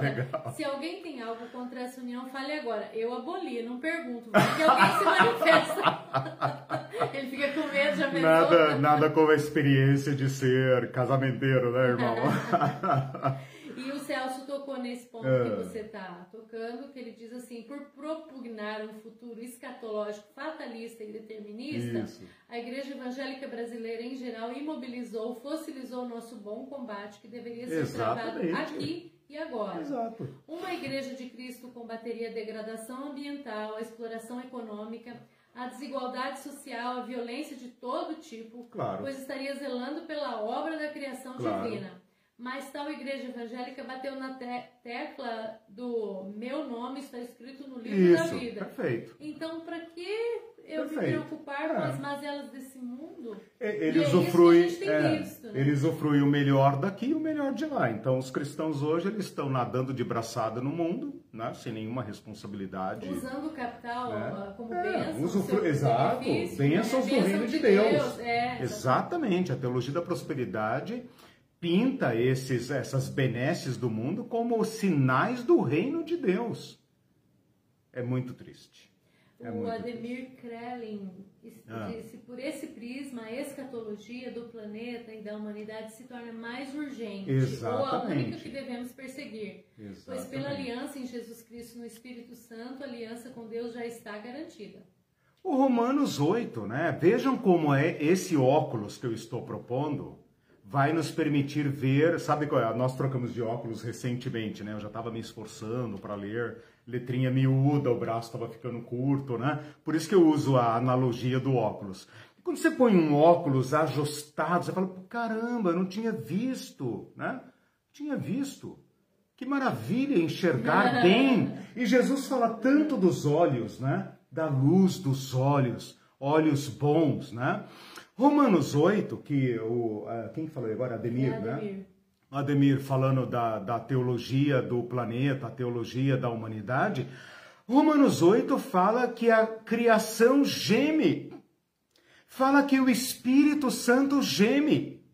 pergunta, se alguém tem algo contra essa união, fale agora. Eu aboli, não pergunto, porque alguém se manifesta. Ele fica com medo, já pensou? Nada, nada como a experiência de ser casamenteiro, né, irmão? E o Celso tocou nesse ponto é. que você está tocando, que ele diz assim, por propugnar um futuro escatológico fatalista e determinista, Isso. a igreja evangélica brasileira em geral imobilizou, fossilizou o nosso bom combate que deveria ser Exatamente. travado aqui e agora. Exato. Uma igreja de Cristo combateria a degradação ambiental, a exploração econômica, a desigualdade social, a violência de todo tipo, claro. pois estaria zelando pela obra da criação claro. divina mas tal igreja evangélica bateu na te tecla do meu nome está escrito no livro Isso, da vida. Perfeito. Então, para que eu perfeito. me preocupar é. com as mazelas desse mundo? Ele usufrui, é, visto, né? ele usufrui o melhor daqui e o melhor de lá. Então, os cristãos hoje eles estão nadando de braçada no mundo, né, sem nenhuma responsabilidade. Usando o capital né? como é, bênção. Usufru... Exato, bênçãos né? do reino de Deus. Deus. É, exatamente, a teologia da prosperidade pinta esses, essas benesses do mundo como sinais do reino de Deus. É muito triste. É o Ademir Krellin ah. disse: por esse prisma, a escatologia do planeta e da humanidade se torna mais urgente, Exatamente. ou a única que devemos perseguir. Exatamente. Pois pela aliança em Jesus Cristo no Espírito Santo, a aliança com Deus já está garantida. O Romanos 8, né? Vejam como é esse óculos que eu estou propondo vai nos permitir ver, sabe qual é? Nós trocamos de óculos recentemente, né? Eu já estava me esforçando para ler, letrinha miúda, o braço estava ficando curto, né? Por isso que eu uso a analogia do óculos. quando você põe um óculos ajustado, você fala, caramba, eu não tinha visto, né? Tinha visto. Que maravilha enxergar bem. E Jesus fala tanto dos olhos, né? Da luz dos olhos, olhos bons, né? Romanos 8, que o. Quem falou agora? Ademir, é, Ademir. né? Ademir falando da, da teologia do planeta, a teologia da humanidade. Romanos 8 fala que a criação geme. Fala que o Espírito Santo geme.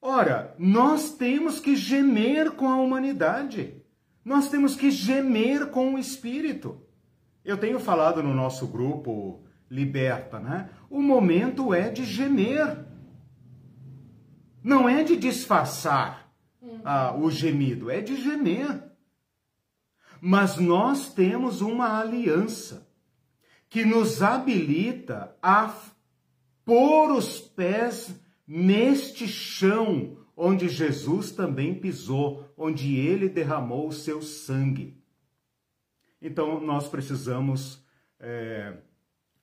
Ora, nós temos que gemer com a humanidade. Nós temos que gemer com o Espírito. Eu tenho falado no nosso grupo liberta, né? O momento é de gemer. Não é de disfarçar ah, o gemido, é de gemer. Mas nós temos uma aliança que nos habilita a pôr os pés neste chão onde Jesus também pisou, onde ele derramou o seu sangue. Então nós precisamos é,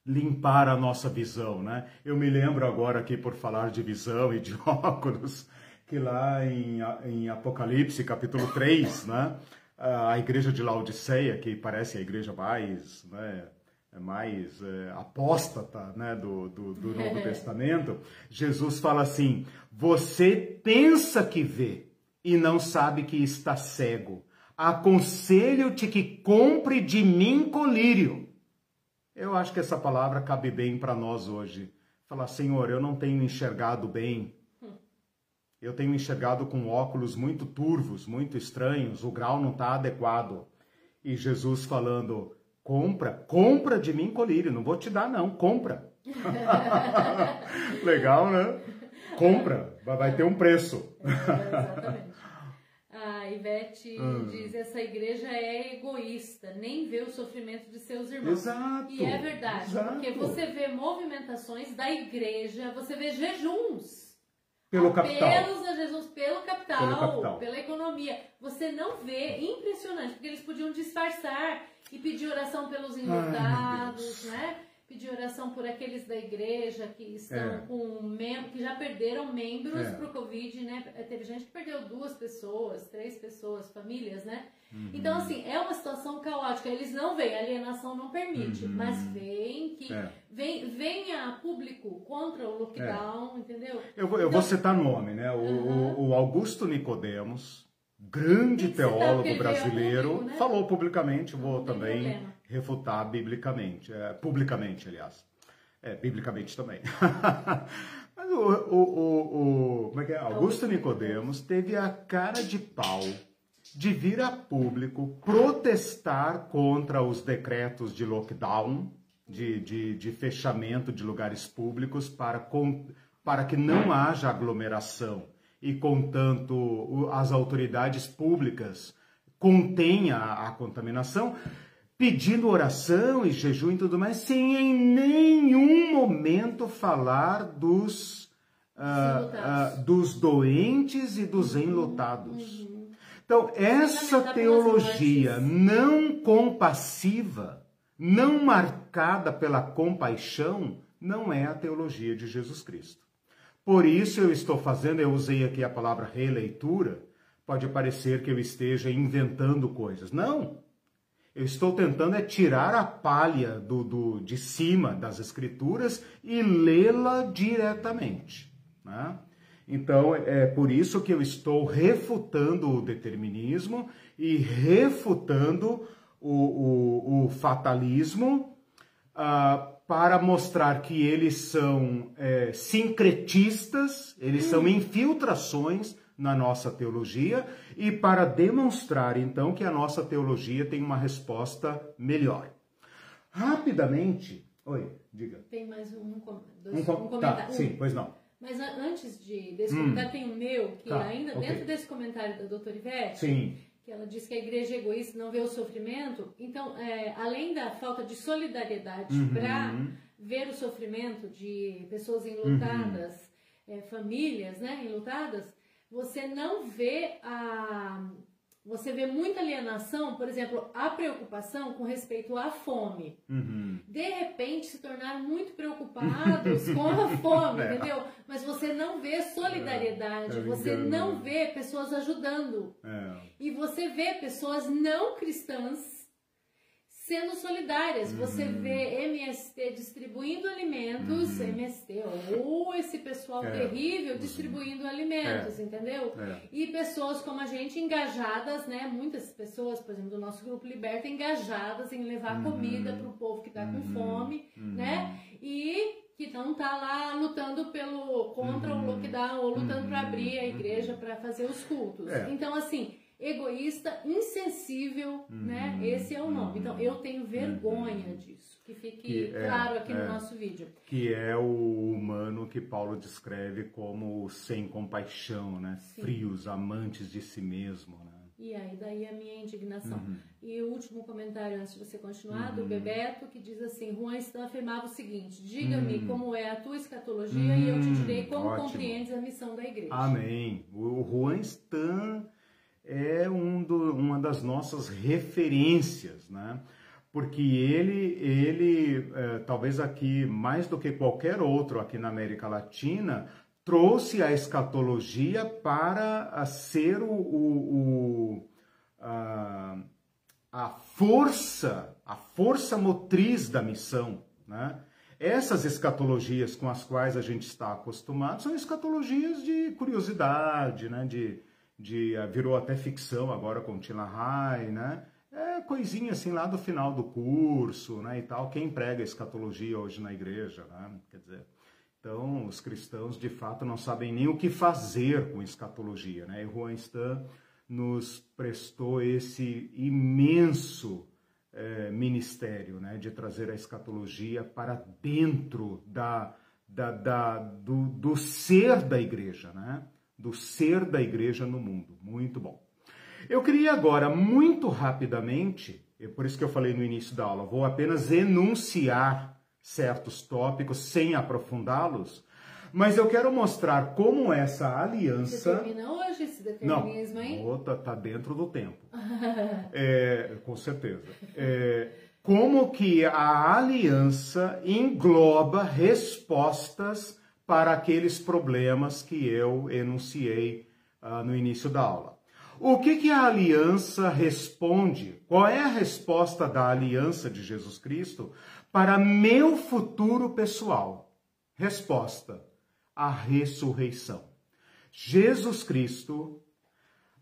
limpar a nossa visão, né? Eu me lembro agora aqui por falar de visão e de óculos, que lá em, em Apocalipse, capítulo 3, né? A igreja de Laodiceia, que parece a igreja mais, né? mais é, apóstata né, do, do, do Novo Testamento, Jesus fala assim: Você pensa que vê e não sabe que está cego. Aconselho-te que compre de mim colírio eu acho que essa palavra cabe bem para nós hoje. Falar, Senhor, eu não tenho enxergado bem. Eu tenho enxergado com óculos muito turvos, muito estranhos, o grau não está adequado. E Jesus falando, compra, compra de mim colírio, não vou te dar não, compra. Legal, né? Compra, vai ter um preço. exatamente. A Ivete hum. diz: essa igreja é egoísta, nem vê o sofrimento de seus irmãos. Exato. E é verdade, exato. porque você vê movimentações da igreja, você vê jejuns. Pelo capital. A Jesus pelo capital, pelo capital, pela economia. Você não vê, impressionante, porque eles podiam disfarçar e pedir oração pelos enlutados, né? Pedir oração por aqueles da igreja que estão é. com membros, que já perderam membros é. para o Covid, né? Teve gente que perdeu duas pessoas, três pessoas, famílias, né? Uhum. Então, assim, é uma situação caótica. Eles não veem, a alienação não permite, uhum. mas veem que é. vem, venha público contra o lockdown, é. entendeu? Eu vou, eu então, vou citar nome, né? O, uhum. o Augusto Nicodemos, grande teólogo brasileiro, público, né? falou publicamente, vou também refutar biblicamente, é, publicamente, aliás. É, biblicamente também. Mas o, o, o, o como é que é? Augusto Nicodemos teve a cara de pau de vir a público protestar contra os decretos de lockdown, de, de, de fechamento de lugares públicos para, com, para que não haja aglomeração e, contanto, as autoridades públicas contenha a contaminação, pedindo oração e jejum e tudo mais, sem em nenhum momento falar dos, uh, uh, dos doentes e dos uhum, enlutados. Uhum. Então, essa teologia não compassiva, não marcada pela compaixão, não é a teologia de Jesus Cristo. Por isso eu estou fazendo, eu usei aqui a palavra releitura, pode parecer que eu esteja inventando coisas. Não, eu estou tentando é tirar a palha do, do de cima das escrituras e lê-la diretamente. Né? Então, é por isso que eu estou refutando o determinismo e refutando o, o, o fatalismo uh, para mostrar que eles são é, sincretistas, eles hum. são infiltrações na nossa teologia e para demonstrar então que a nossa teologia tem uma resposta melhor. Rapidamente, oi, diga. Tem mais um, dois, um, com... um comentário. Tá, sim, pois não. Mas antes de, desse hum. comentário, tem o meu, que tá, ainda okay. dentro desse comentário da doutora Ivete, sim. que ela diz que a igreja é egoísta não vê o sofrimento. Então, é, além da falta de solidariedade uhum. para ver o sofrimento de pessoas enlutadas, uhum. é, famílias né, enlutadas, você não vê a você vê muita alienação, por exemplo, a preocupação com respeito à fome. Uhum. De repente se tornaram muito preocupados com a fome, é. entendeu? Mas você não vê solidariedade, é. você não vê pessoas ajudando. É. E você vê pessoas não cristãs sendo solidárias. Você uhum. vê MST distribuindo alimentos, uhum. MST, ou esse pessoal é. terrível uhum. distribuindo alimentos, é. entendeu? É. E pessoas como a gente engajadas, né? Muitas pessoas, por exemplo, do nosso grupo Liberta, engajadas em levar uhum. comida para o povo que está com uhum. fome, né? E que não tá lá lutando pelo contra o lockdown ou lutando para abrir a igreja para fazer os cultos. É. Então, assim, egoísta, insensível, uhum, né? Esse é o nome. Uhum, então eu tenho vergonha uhum. disso. Que fique que é, claro aqui é, no nosso vídeo. Que é o humano que Paulo descreve como sem compaixão, né? Sim. Frios, amantes de si mesmo, né? E aí, daí a minha indignação. Uhum. E o último comentário, antes de você continuar, do uhum. Bebeto, que diz assim: Juan Stan afirmava o seguinte: Diga-me uhum. como é a tua escatologia e eu te direi como Ótimo. compreendes a missão da igreja. Amém. O Juan Stan é um do, uma das nossas referências, né? Porque ele, ele é, talvez aqui, mais do que qualquer outro aqui na América Latina, trouxe a escatologia para ser o, o, o a, a força, a força motriz da missão, né? Essas escatologias com as quais a gente está acostumado são escatologias de curiosidade, né? de, de eh, virou até ficção agora com Tina Rai, né? É coisinha assim lá do final do curso, né, e tal. Quem prega escatologia hoje na igreja, né? Quer dizer, então os cristãos de fato não sabem nem o que fazer com escatologia, né? E Juan Stan nos prestou esse imenso é, ministério, né, de trazer a escatologia para dentro da, da, da do, do ser da igreja, né? Do ser da igreja no mundo. Muito bom. Eu queria agora, muito rapidamente, é por isso que eu falei no início da aula, vou apenas enunciar certos tópicos sem aprofundá-los, mas eu quero mostrar como essa aliança. Você termina hoje esse determinismo, Não, hein? Outra tá dentro do tempo. é, com certeza. É, como que a aliança engloba respostas para aqueles problemas que eu enunciei uh, no início da aula. O que, que a aliança responde? Qual é a resposta da aliança de Jesus Cristo para meu futuro pessoal? Resposta: a ressurreição. Jesus Cristo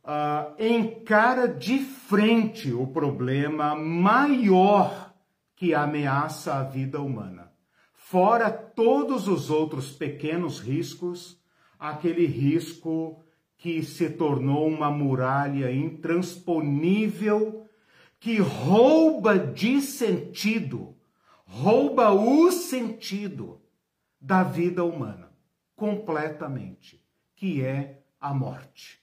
uh, encara de frente o problema maior que ameaça a vida humana. Fora todos os outros pequenos riscos, aquele risco que se tornou uma muralha intransponível que rouba de sentido, rouba o sentido da vida humana completamente, que é a morte.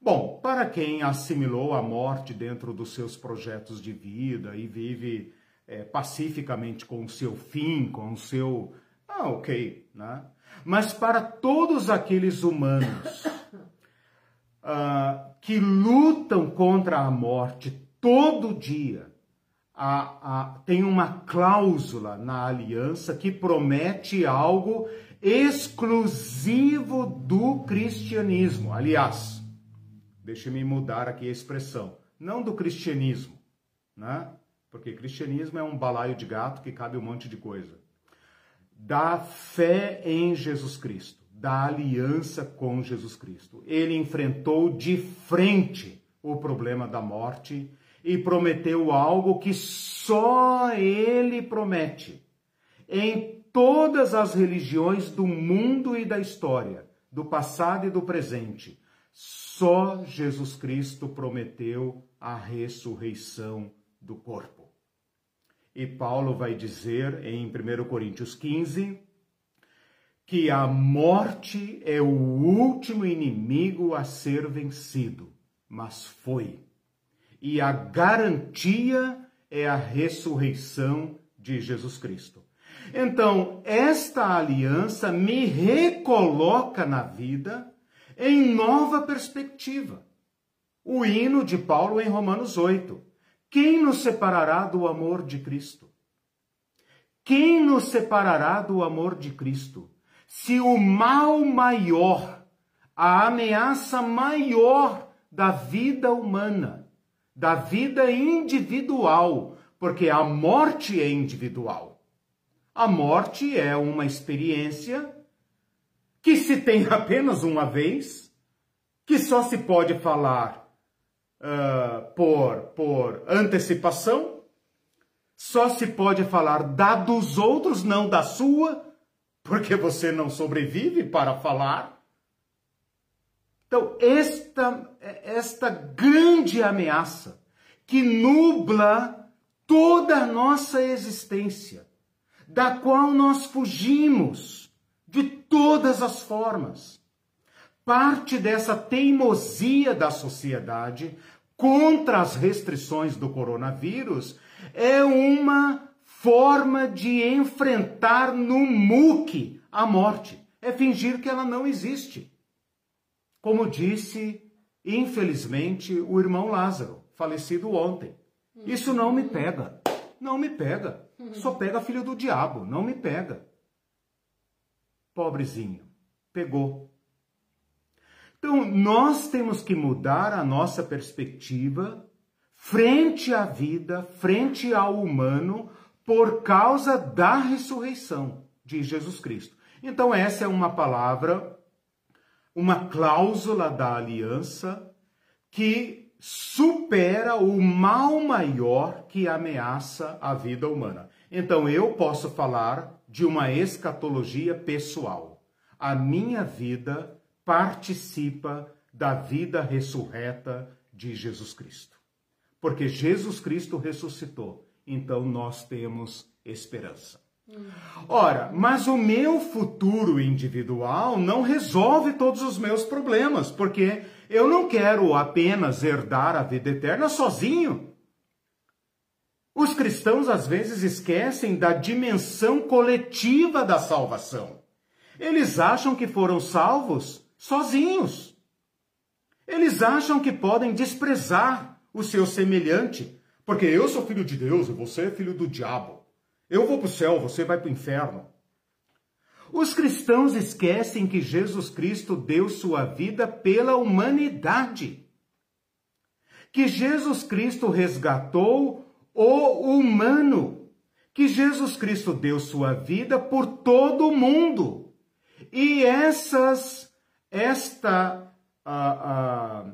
Bom, para quem assimilou a morte dentro dos seus projetos de vida e vive é, pacificamente com o seu fim, com o seu. Ah, ok, né? Mas para todos aqueles humanos uh, que lutam contra a morte todo dia, a, a, tem uma cláusula na aliança que promete algo exclusivo do cristianismo. Aliás, deixe-me mudar aqui a expressão, não do cristianismo, né? Porque cristianismo é um balaio de gato que cabe um monte de coisa. Da fé em Jesus Cristo, da aliança com Jesus Cristo. Ele enfrentou de frente o problema da morte e prometeu algo que só ele promete. Em todas as religiões do mundo e da história, do passado e do presente, só Jesus Cristo prometeu a ressurreição do corpo. E Paulo vai dizer em 1 Coríntios 15 que a morte é o último inimigo a ser vencido, mas foi. E a garantia é a ressurreição de Jesus Cristo. Então, esta aliança me recoloca na vida em nova perspectiva. O hino de Paulo em Romanos 8. Quem nos separará do amor de Cristo? Quem nos separará do amor de Cristo? Se o mal maior, a ameaça maior da vida humana, da vida individual, porque a morte é individual. A morte é uma experiência que se tem apenas uma vez, que só se pode falar uh, por, por antecipação, só se pode falar da dos outros, não da sua, porque você não sobrevive para falar. Então, esta, esta grande ameaça que nubla toda a nossa existência, da qual nós fugimos de todas as formas, parte dessa teimosia da sociedade contra as restrições do coronavírus é uma forma de enfrentar no muque a morte. É fingir que ela não existe. Como disse, infelizmente, o irmão Lázaro, falecido ontem. Isso não me pega. Não me pega. Só pega filho do diabo. Não me pega. Pobrezinho. Pegou. Então, nós temos que mudar a nossa perspectiva frente à vida, frente ao humano, por causa da ressurreição de Jesus Cristo. Então, essa é uma palavra, uma cláusula da aliança que supera o mal maior que ameaça a vida humana. Então, eu posso falar de uma escatologia pessoal. A minha vida participa da vida ressurreta de Jesus Cristo. Porque Jesus Cristo ressuscitou, então nós temos esperança. Ora, mas o meu futuro individual não resolve todos os meus problemas, porque eu não quero apenas herdar a vida eterna sozinho. Os cristãos às vezes esquecem da dimensão coletiva da salvação. Eles acham que foram salvos sozinhos. Eles acham que podem desprezar o seu semelhante, porque eu sou filho de Deus e você é filho do diabo. Eu vou para o céu, você vai para o inferno. Os cristãos esquecem que Jesus Cristo deu sua vida pela humanidade. Que Jesus Cristo resgatou o humano. Que Jesus Cristo deu sua vida por todo o mundo. E essas esta a, a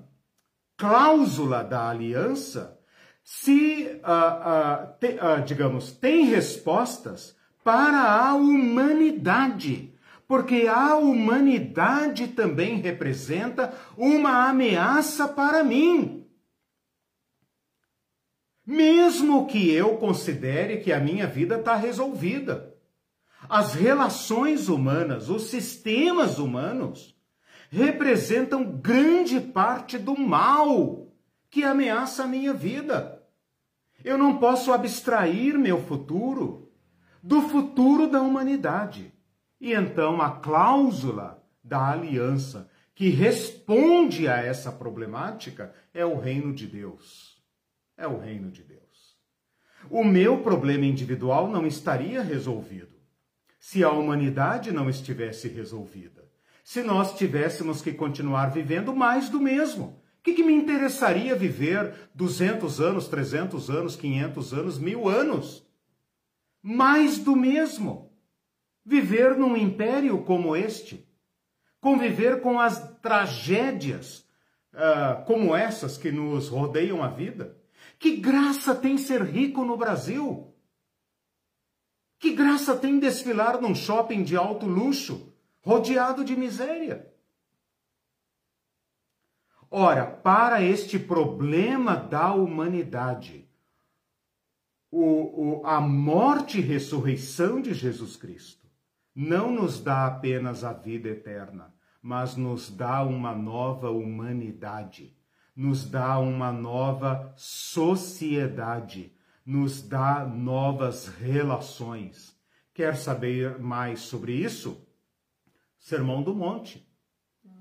cláusula da aliança se, uh, te, digamos, tem respostas para a humanidade. Porque a humanidade também representa uma ameaça para mim. Mesmo que eu considere que a minha vida está resolvida. As relações humanas, os sistemas humanos, representam grande parte do mal que ameaça a minha vida. Eu não posso abstrair meu futuro do futuro da humanidade. E então a cláusula da aliança que responde a essa problemática é o reino de Deus. É o reino de Deus. O meu problema individual não estaria resolvido se a humanidade não estivesse resolvida. Se nós tivéssemos que continuar vivendo mais do mesmo que, que me interessaria viver 200 anos, 300 anos, 500 anos, mil anos? Mais do mesmo. Viver num império como este. Conviver com as tragédias uh, como essas que nos rodeiam a vida. Que graça tem ser rico no Brasil? Que graça tem desfilar num shopping de alto luxo, rodeado de miséria? Ora, para este problema da humanidade, o, o, a morte e ressurreição de Jesus Cristo não nos dá apenas a vida eterna, mas nos dá uma nova humanidade, nos dá uma nova sociedade, nos dá novas relações. Quer saber mais sobre isso? Sermão do Monte.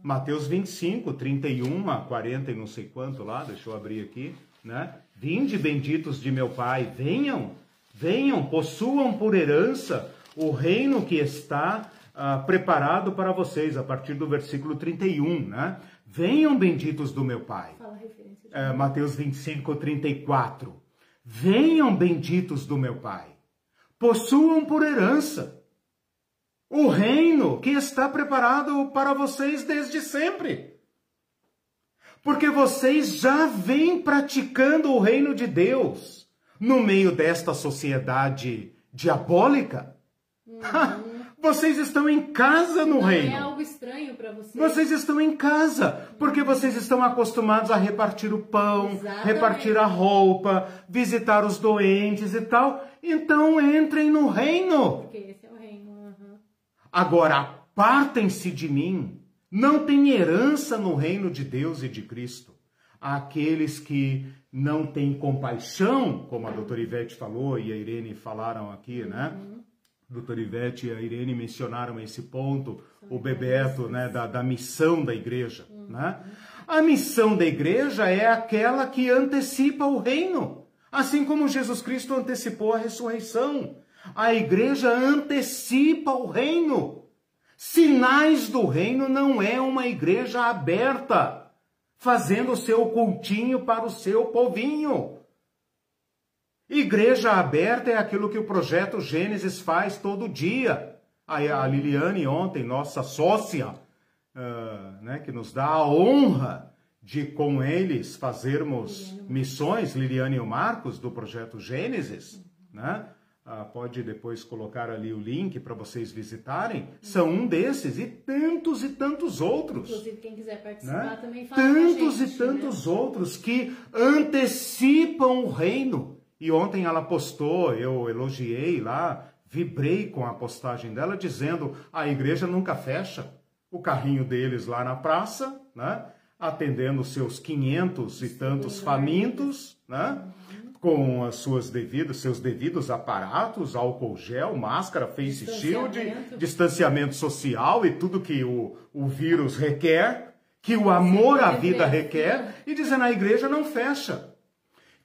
Mateus 25, 31 a 40 e não sei quanto lá, deixa eu abrir aqui, né? Vinde benditos de meu Pai, venham, venham, possuam por herança o reino que está uh, preparado para vocês, a partir do versículo 31, né? Venham benditos do meu Pai. Fala referência. Uh, Mateus 25, 34. Venham benditos do meu Pai, possuam por herança o reino que está preparado para vocês desde sempre. Porque vocês já vêm praticando o reino de Deus no meio desta sociedade diabólica. Uhum. Vocês estão em casa no Não reino. É algo estranho para vocês. Vocês estão em casa, porque vocês estão acostumados a repartir o pão, Exatamente. repartir a roupa, visitar os doentes e tal. Então entrem no reino. Porque Agora, apartem-se de mim, não têm herança no reino de Deus e de Cristo. Aqueles que não têm compaixão, como a doutora Ivete falou e a Irene falaram aqui, né? Uhum. Doutora Ivete e a Irene mencionaram esse ponto, o Bebeto, né, da, da missão da igreja, uhum. né? A missão da igreja é aquela que antecipa o reino, assim como Jesus Cristo antecipou a ressurreição. A igreja antecipa o reino. Sinais do reino não é uma igreja aberta, fazendo o seu cultinho para o seu povinho. Igreja aberta é aquilo que o projeto Gênesis faz todo dia. A Liliane ontem, nossa sócia, uh, né, que nos dá a honra de com eles fazermos missões, Liliane e o Marcos, do projeto Gênesis, né? Ah, pode depois colocar ali o link para vocês visitarem, são um desses e tantos e tantos outros. Inclusive, quem quiser participar né? também fala Tantos gente, e tantos né? outros que antecipam o reino. E ontem ela postou, eu elogiei lá, vibrei com a postagem dela, dizendo: a igreja nunca fecha. O carrinho deles lá na praça, né? atendendo seus 500 e tantos famintos, né? Com as suas devidas, seus devidos aparatos, álcool gel, máscara, face shield, distanciamento social e tudo que o, o vírus requer, que o amor à vida requer, e dizendo a igreja não fecha.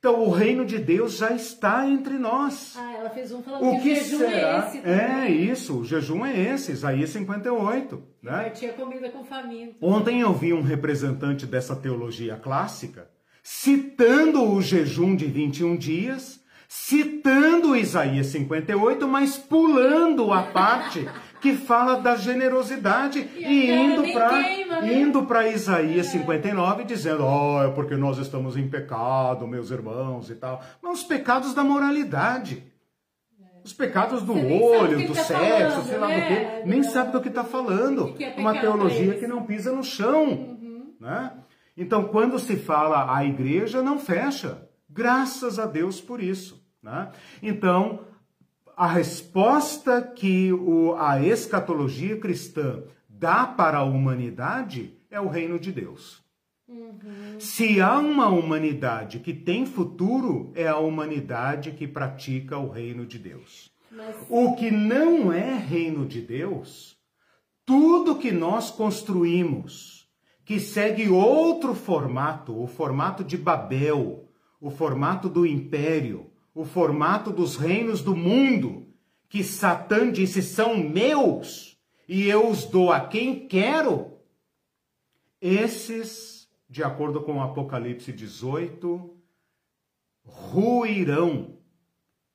Então o reino de Deus já está entre nós. Ah, ela fez um falando o que, que o jejum é será? é esse. Também. É isso, o jejum é esse, Isaías 58. Né? Tinha comida com faminto. Ontem eu vi um representante dessa teologia clássica citando o jejum de 21 dias, citando Isaías 58, mas pulando a parte que fala da generosidade e, e indo para indo para Isaías é. 59 dizendo, ó, oh, é porque nós estamos em pecado, meus irmãos e tal. Mas os pecados da moralidade. Os pecados do olho, do tá sexo, falando, sei lá né? do que, nem sabe do que está falando. Que é Uma teologia que não pisa no chão. Uhum. Né? Então, quando se fala a igreja, não fecha. Graças a Deus por isso. Né? Então, a resposta que o, a escatologia cristã dá para a humanidade é o reino de Deus. Uhum. Se há uma humanidade que tem futuro, é a humanidade que pratica o reino de Deus. Mas... O que não é reino de Deus, tudo que nós construímos, que segue outro formato, o formato de Babel, o formato do império, o formato dos reinos do mundo, que Satã disse são meus e eu os dou a quem quero, esses de acordo com Apocalipse 18, ruirão,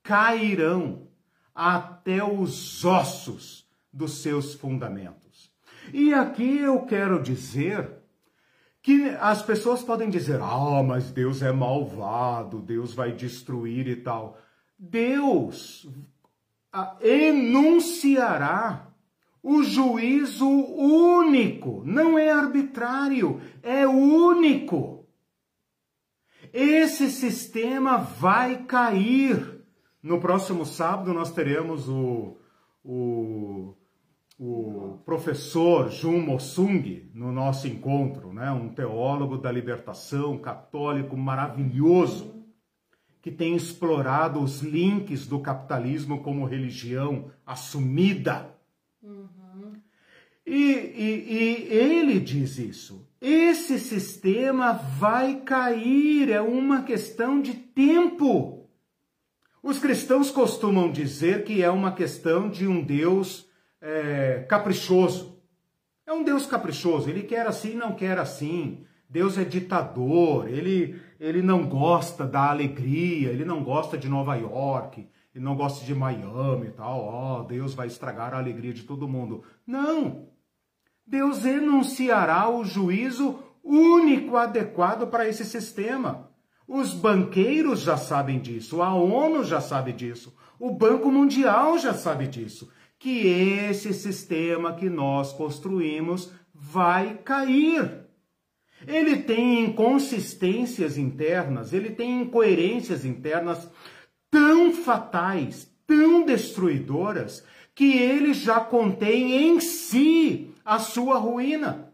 cairão até os ossos dos seus fundamentos. E aqui eu quero dizer que as pessoas podem dizer: ah, mas Deus é malvado, Deus vai destruir e tal. Deus enunciará o juízo único, não é arbitrário, é único. Esse sistema vai cair. No próximo sábado nós teremos o, o, o professor Jun Mosung no nosso encontro, né? um teólogo da libertação católico maravilhoso, que tem explorado os links do capitalismo como religião assumida e, e, e ele diz isso. Esse sistema vai cair, é uma questão de tempo. Os cristãos costumam dizer que é uma questão de um Deus é, caprichoso. É um Deus caprichoso, ele quer assim, não quer assim. Deus é ditador, ele, ele não gosta da alegria, ele não gosta de Nova York, ele não gosta de Miami e tal. Ó, oh, Deus vai estragar a alegria de todo mundo. Não! Deus enunciará o juízo único adequado para esse sistema. Os banqueiros já sabem disso, a ONU já sabe disso, o Banco Mundial já sabe disso, que esse sistema que nós construímos vai cair. Ele tem inconsistências internas, ele tem incoerências internas tão fatais, tão destruidoras, que ele já contém em si a sua ruína.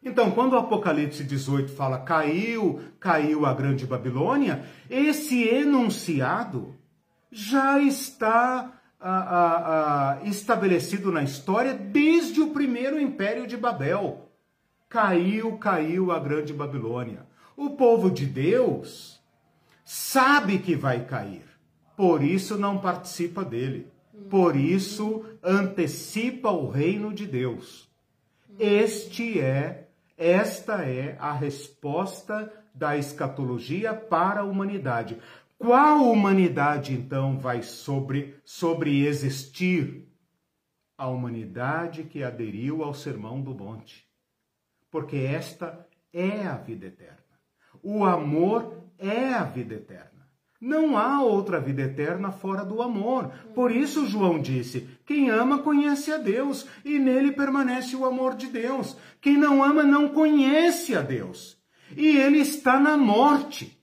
Então, quando o Apocalipse 18 fala caiu, caiu a grande Babilônia, esse enunciado já está estabelecido na história desde o primeiro império de Babel. Caiu, caiu a grande Babilônia. O povo de Deus sabe que vai cair, por isso não participa dele. Por isso antecipa o reino de Deus. Este é, esta é a resposta da escatologia para a humanidade. Qual humanidade então vai sobre sobre existir? A humanidade que aderiu ao sermão do monte. Porque esta é a vida eterna. O amor é a vida eterna. Não há outra vida eterna fora do amor. Por isso, João disse: quem ama conhece a Deus e nele permanece o amor de Deus. Quem não ama não conhece a Deus e ele está na morte.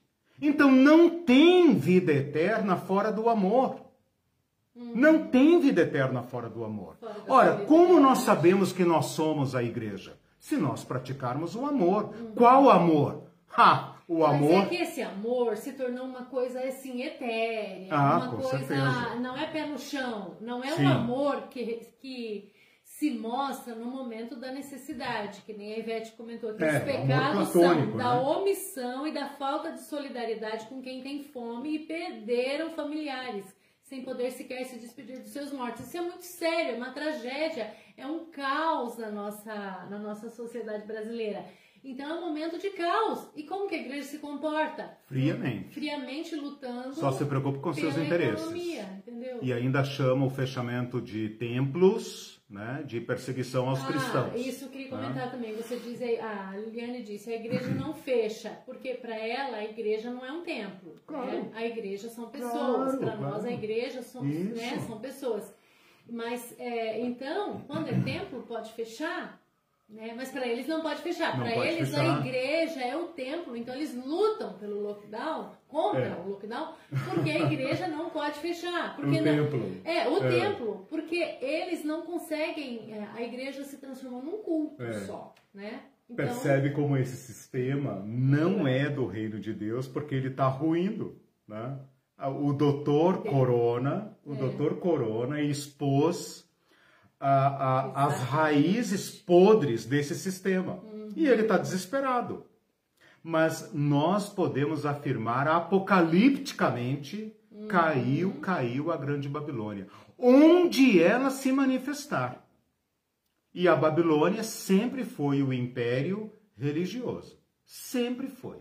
Então não tem vida eterna fora do amor. Não tem vida eterna fora do amor. Ora, como nós sabemos que nós somos a igreja? Se nós praticarmos o amor. Qual amor? Ha! o amor. Mas é que esse amor se tornou uma coisa assim etérea, ah, uma coisa certeza. não é pé no chão, não é Sim. um amor que, que se mostra no momento da necessidade, que nem a Ivete comentou, que é, os pecados são né? da omissão e da falta de solidariedade com quem tem fome e perderam familiares sem poder sequer se despedir dos seus mortos. Isso é muito sério, é uma tragédia, É um caos na nossa, na nossa sociedade brasileira. Então é um momento de caos. E como que a igreja se comporta? Friamente. Friamente lutando. Só se preocupa com seus interesses. Economia, entendeu? E ainda chama o fechamento de templos, né, de perseguição aos ah, cristãos. Isso eu queria comentar né? também. Você diz aí, a Liliane disse, a igreja não fecha, porque para ela a igreja não é um templo. Né? Claro. Né? A igreja são pessoas. Claro, para claro. nós a igreja são, né, são pessoas. Mas é, então, quando é templo, pode fechar? Né? Mas para eles não pode fechar. Para eles fechar. a igreja é o templo, então eles lutam pelo lockdown, contra é. o lockdown, porque a igreja não pode fechar. Porque o não, templo. É, o é. templo, porque eles não conseguem, é, a igreja se transformou num culto é. só, né? Então, Percebe como esse sistema não é do reino de Deus, porque ele está ruindo, né? O doutor Corona, o é. doutor Corona expôs a, a, as raízes podres desse sistema. Uhum. E ele está desesperado. Mas nós podemos afirmar apocalipticamente: uhum. caiu, caiu a grande Babilônia. Onde ela se manifestar. E a Babilônia sempre foi o império religioso. Sempre foi.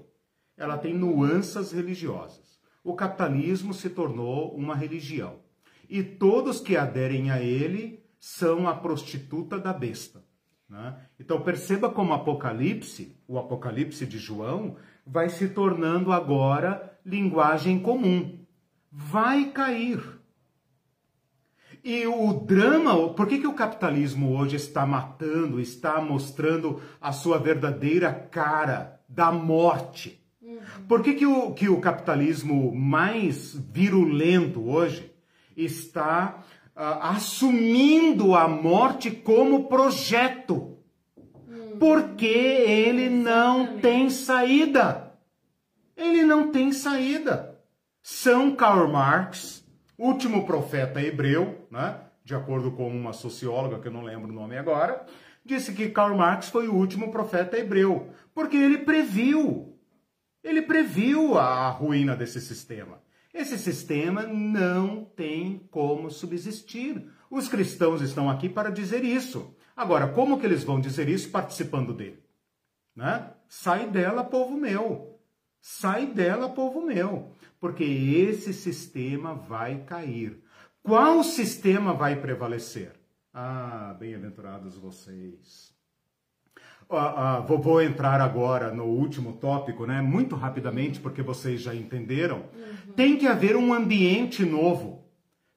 Ela tem nuances religiosas. O capitalismo se tornou uma religião. E todos que aderem a ele são a prostituta da besta. Né? Então perceba como o Apocalipse, o Apocalipse de João, vai se tornando agora linguagem comum. Vai cair. E o drama, por que, que o capitalismo hoje está matando, está mostrando a sua verdadeira cara da morte? Uhum. Por que, que, o, que o capitalismo mais virulento hoje está assumindo a morte como projeto. Porque ele não tem saída. Ele não tem saída. São Karl Marx, último profeta hebreu, né? de acordo com uma socióloga, que eu não lembro o nome agora, disse que Karl Marx foi o último profeta hebreu, porque ele previu. Ele previu a ruína desse sistema. Esse sistema não tem como subsistir. Os cristãos estão aqui para dizer isso. Agora, como que eles vão dizer isso participando dele? Né? Sai dela, povo meu. Sai dela, povo meu. Porque esse sistema vai cair. Qual sistema vai prevalecer? Ah, bem-aventurados vocês Vou, vou, entrar agora no último tópico, né? Muito rapidamente, porque vocês já entenderam. Uhum. Tem que haver um ambiente novo.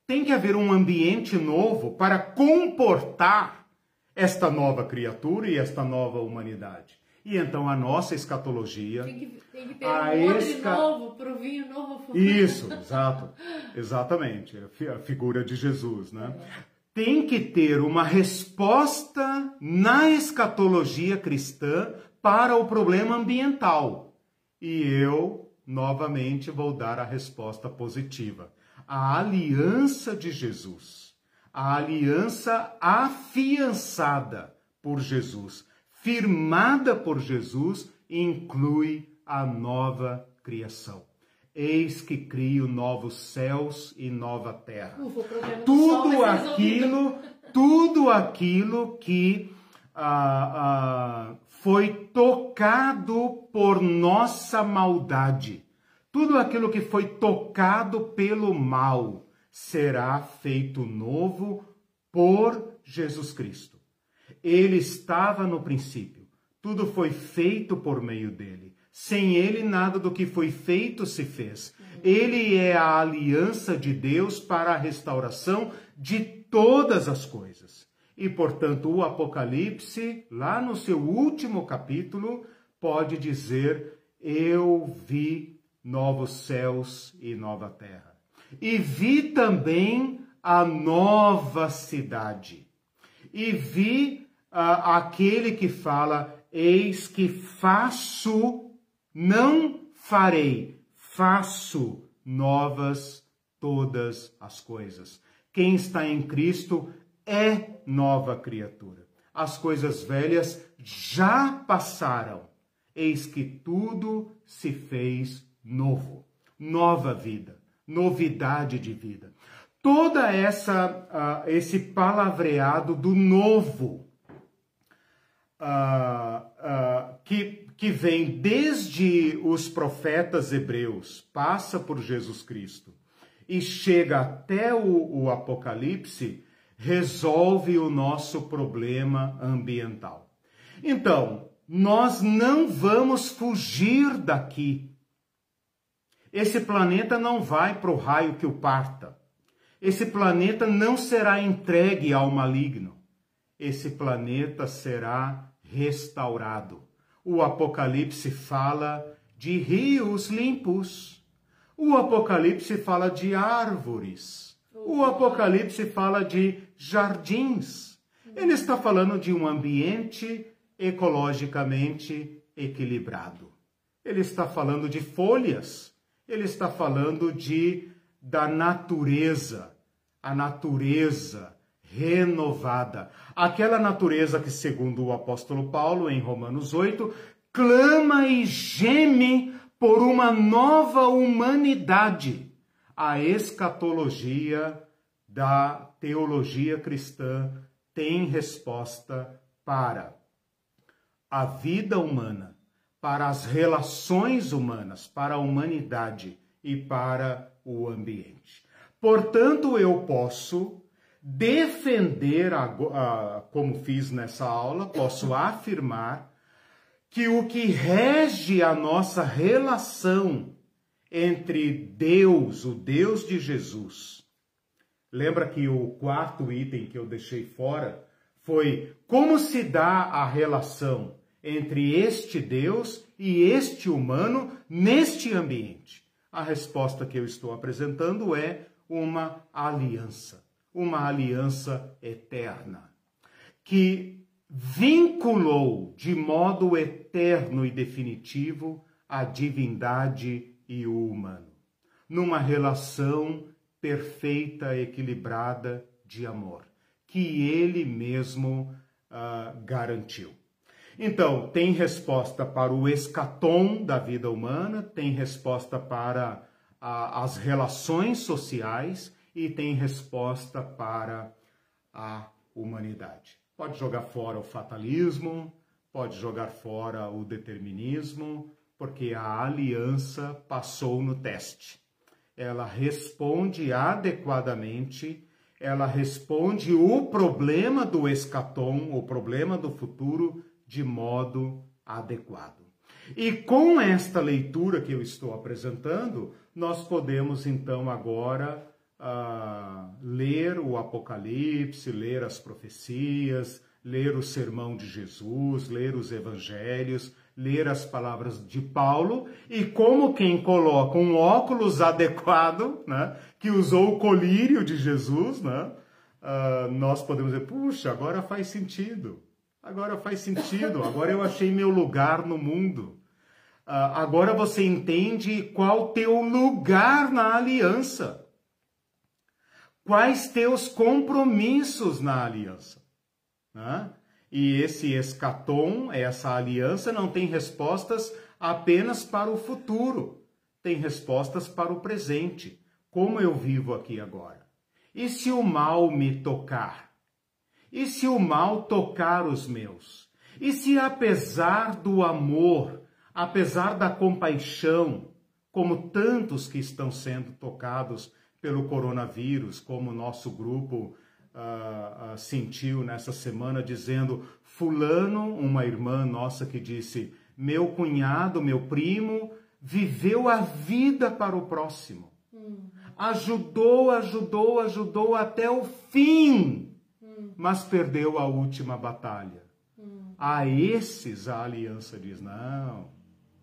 Tem que haver um ambiente novo para comportar esta nova criatura e esta nova humanidade. E então a nossa escatologia. Tem que, tem que ter um esca... novo para o vinho novo. Isso, exato. Exatamente. A figura de Jesus, né? É tem que ter uma resposta na escatologia cristã para o problema ambiental. E eu, novamente, vou dar a resposta positiva. A aliança de Jesus, a aliança afiançada por Jesus, firmada por Jesus, inclui a nova criação. Eis que crio novos céus e nova terra. Ufa, tudo aquilo, tudo aquilo que ah, ah, foi tocado por nossa maldade, tudo aquilo que foi tocado pelo mal, será feito novo por Jesus Cristo. Ele estava no princípio, tudo foi feito por meio dele. Sem ele, nada do que foi feito se fez. Ele é a aliança de Deus para a restauração de todas as coisas. E, portanto, o Apocalipse, lá no seu último capítulo, pode dizer: Eu vi novos céus e nova terra. E vi também a nova cidade. E vi uh, aquele que fala: Eis que faço não farei, faço novas todas as coisas. Quem está em Cristo é nova criatura. As coisas velhas já passaram, eis que tudo se fez novo. Nova vida, novidade de vida. toda essa uh, esse palavreado do novo uh, uh, que, que vem desde os profetas hebreus, passa por Jesus Cristo e chega até o, o Apocalipse, resolve o nosso problema ambiental. Então, nós não vamos fugir daqui. Esse planeta não vai para o raio que o parta. Esse planeta não será entregue ao maligno. Esse planeta será restaurado. O Apocalipse fala de rios limpos. O Apocalipse fala de árvores. O Apocalipse fala de jardins. Ele está falando de um ambiente ecologicamente equilibrado. Ele está falando de folhas. Ele está falando de da natureza, a natureza renovada. Aquela natureza que, segundo o apóstolo Paulo, em Romanos 8, clama e geme por uma nova humanidade. A escatologia da teologia cristã tem resposta para a vida humana, para as relações humanas, para a humanidade e para o ambiente. Portanto, eu posso defender, a, a, como fiz nessa aula, posso afirmar que o que rege a nossa relação entre Deus, o Deus de Jesus, lembra que o quarto item que eu deixei fora foi como se dá a relação entre este Deus e este humano neste ambiente. A resposta que eu estou apresentando é uma aliança uma aliança eterna, que vinculou de modo eterno e definitivo a divindade e o humano, numa relação perfeita, equilibrada de amor, que ele mesmo uh, garantiu. Então, tem resposta para o escatom da vida humana, tem resposta para uh, as relações sociais e tem resposta para a humanidade. Pode jogar fora o fatalismo, pode jogar fora o determinismo, porque a aliança passou no teste. Ela responde adequadamente, ela responde o problema do escatom, o problema do futuro, de modo adequado. E com esta leitura que eu estou apresentando, nós podemos então agora ler o Apocalipse, ler as profecias, ler o sermão de Jesus, ler os evangelhos, ler as palavras de Paulo e como quem coloca um óculos adequado, né, que usou o colírio de Jesus, né, uh, nós podemos dizer, puxa, agora faz sentido, agora faz sentido, agora eu achei meu lugar no mundo. Uh, agora você entende qual teu lugar na aliança. Quais teus compromissos na aliança? Né? E esse escatom, essa aliança, não tem respostas apenas para o futuro, tem respostas para o presente. Como eu vivo aqui agora? E se o mal me tocar? E se o mal tocar os meus? E se apesar do amor, apesar da compaixão, como tantos que estão sendo tocados pelo coronavírus, como o nosso grupo uh, uh, sentiu nessa semana, dizendo: Fulano, uma irmã nossa que disse, meu cunhado, meu primo, viveu a vida para o próximo. Hum. Ajudou, ajudou, ajudou até o fim, hum. mas perdeu a última batalha. Hum. A esses a aliança diz: não,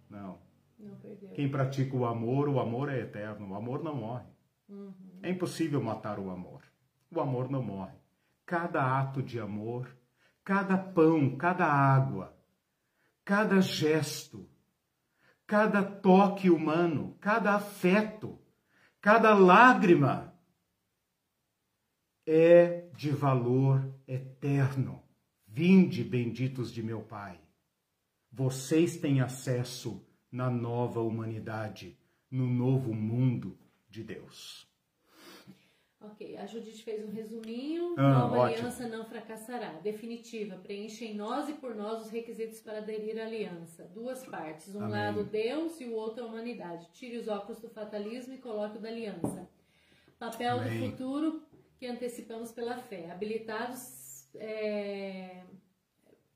não. não Quem pratica o amor, o amor é eterno, o amor não morre. Uhum. É impossível matar o amor. O amor não morre. Cada ato de amor, cada pão, cada água, cada gesto, cada toque humano, cada afeto, cada lágrima é de valor eterno. Vinde, benditos de meu Pai. Vocês têm acesso na nova humanidade, no novo mundo de Deus. Ok, a Judite fez um resuminho. Ah, Nova ótimo. aliança não fracassará. Definitiva, preenche em nós e por nós os requisitos para aderir à aliança. Duas partes, um Amém. lado Deus e o outro a humanidade. Tire os óculos do fatalismo e coloque o da aliança. Papel Amém. do futuro que antecipamos pela fé. Habilitados é,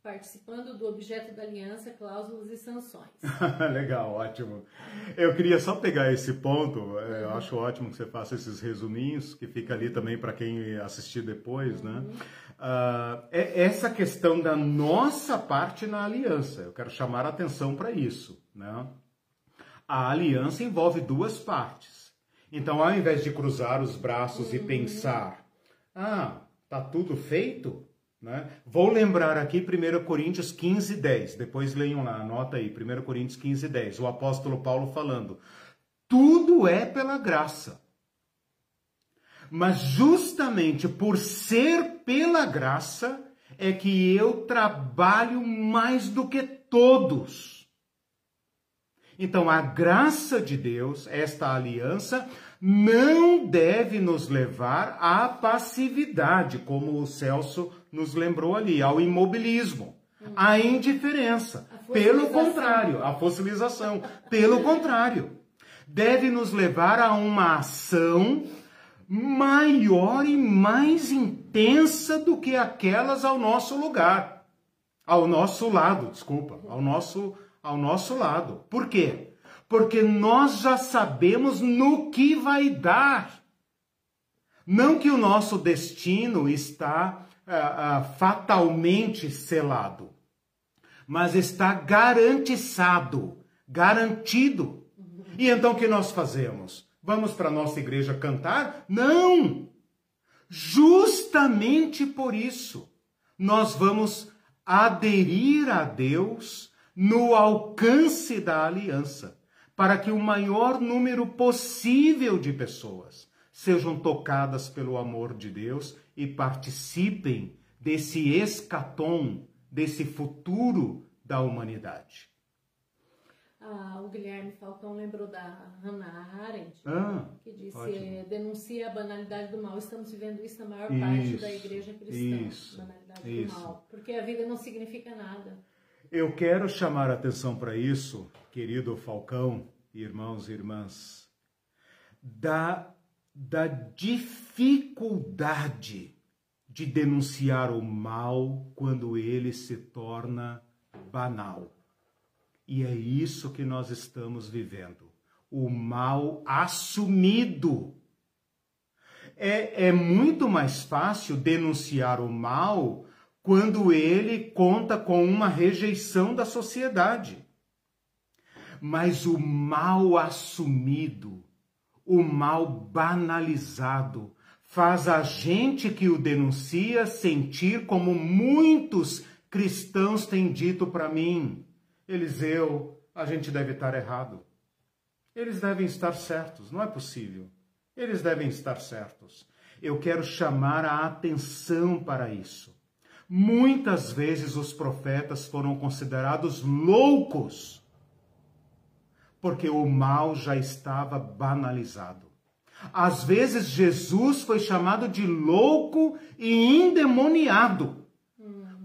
participando do objeto da aliança, cláusulas e sanções. Legal, ótimo. Eu queria só pegar esse ponto, é, eu acho ótimo que você faça esses resuminhos, que fica ali também para quem assistir depois, né? uhum. né? Uh, é essa questão da nossa parte na aliança, eu quero chamar a atenção para isso, né? A aliança envolve duas partes. Então, ao invés de cruzar os braços uhum. e pensar, ah, tá tudo feito, né? Vou lembrar aqui 1 Coríntios 15, 10. Depois leiam lá, anota aí, 1 Coríntios 15, 10. O apóstolo Paulo falando: Tudo é pela graça. Mas justamente por ser pela graça é que eu trabalho mais do que todos. Então, a graça de Deus, esta aliança, não deve nos levar à passividade, como o Celso nos lembrou ali, ao imobilismo, à indiferença. Pelo contrário, a fossilização. Pelo contrário, deve nos levar a uma ação maior e mais intensa do que aquelas ao nosso lugar, ao nosso lado, desculpa, ao nosso ao nosso lado. Por quê? Porque nós já sabemos no que vai dar. Não que o nosso destino está uh, fatalmente selado, mas está garantizado, garantido. E então o que nós fazemos? Vamos para a nossa igreja cantar? Não! Justamente por isso, nós vamos aderir a Deus no alcance da aliança, para que o maior número possível de pessoas sejam tocadas pelo amor de Deus e participem desse escatom, desse futuro da humanidade. Ah, o Guilherme Falcão lembrou da Hannah Arendt, ah, que disse: denuncia a banalidade do mal. Estamos vivendo isso na maior isso, parte da igreja cristã. Isso, banalidade isso. do mal. Porque a vida não significa nada. Eu quero chamar a atenção para isso, querido Falcão, irmãos e irmãs, da, da dificuldade de denunciar o mal quando ele se torna banal. E é isso que nós estamos vivendo. O mal assumido. É, é muito mais fácil denunciar o mal quando ele conta com uma rejeição da sociedade. Mas o mal assumido, o mal banalizado, faz a gente que o denuncia sentir como muitos cristãos têm dito para mim: Eliseu, a gente deve estar errado. Eles devem estar certos, não é possível. Eles devem estar certos. Eu quero chamar a atenção para isso. Muitas vezes os profetas foram considerados loucos, porque o mal já estava banalizado. Às vezes Jesus foi chamado de louco e endemoniado,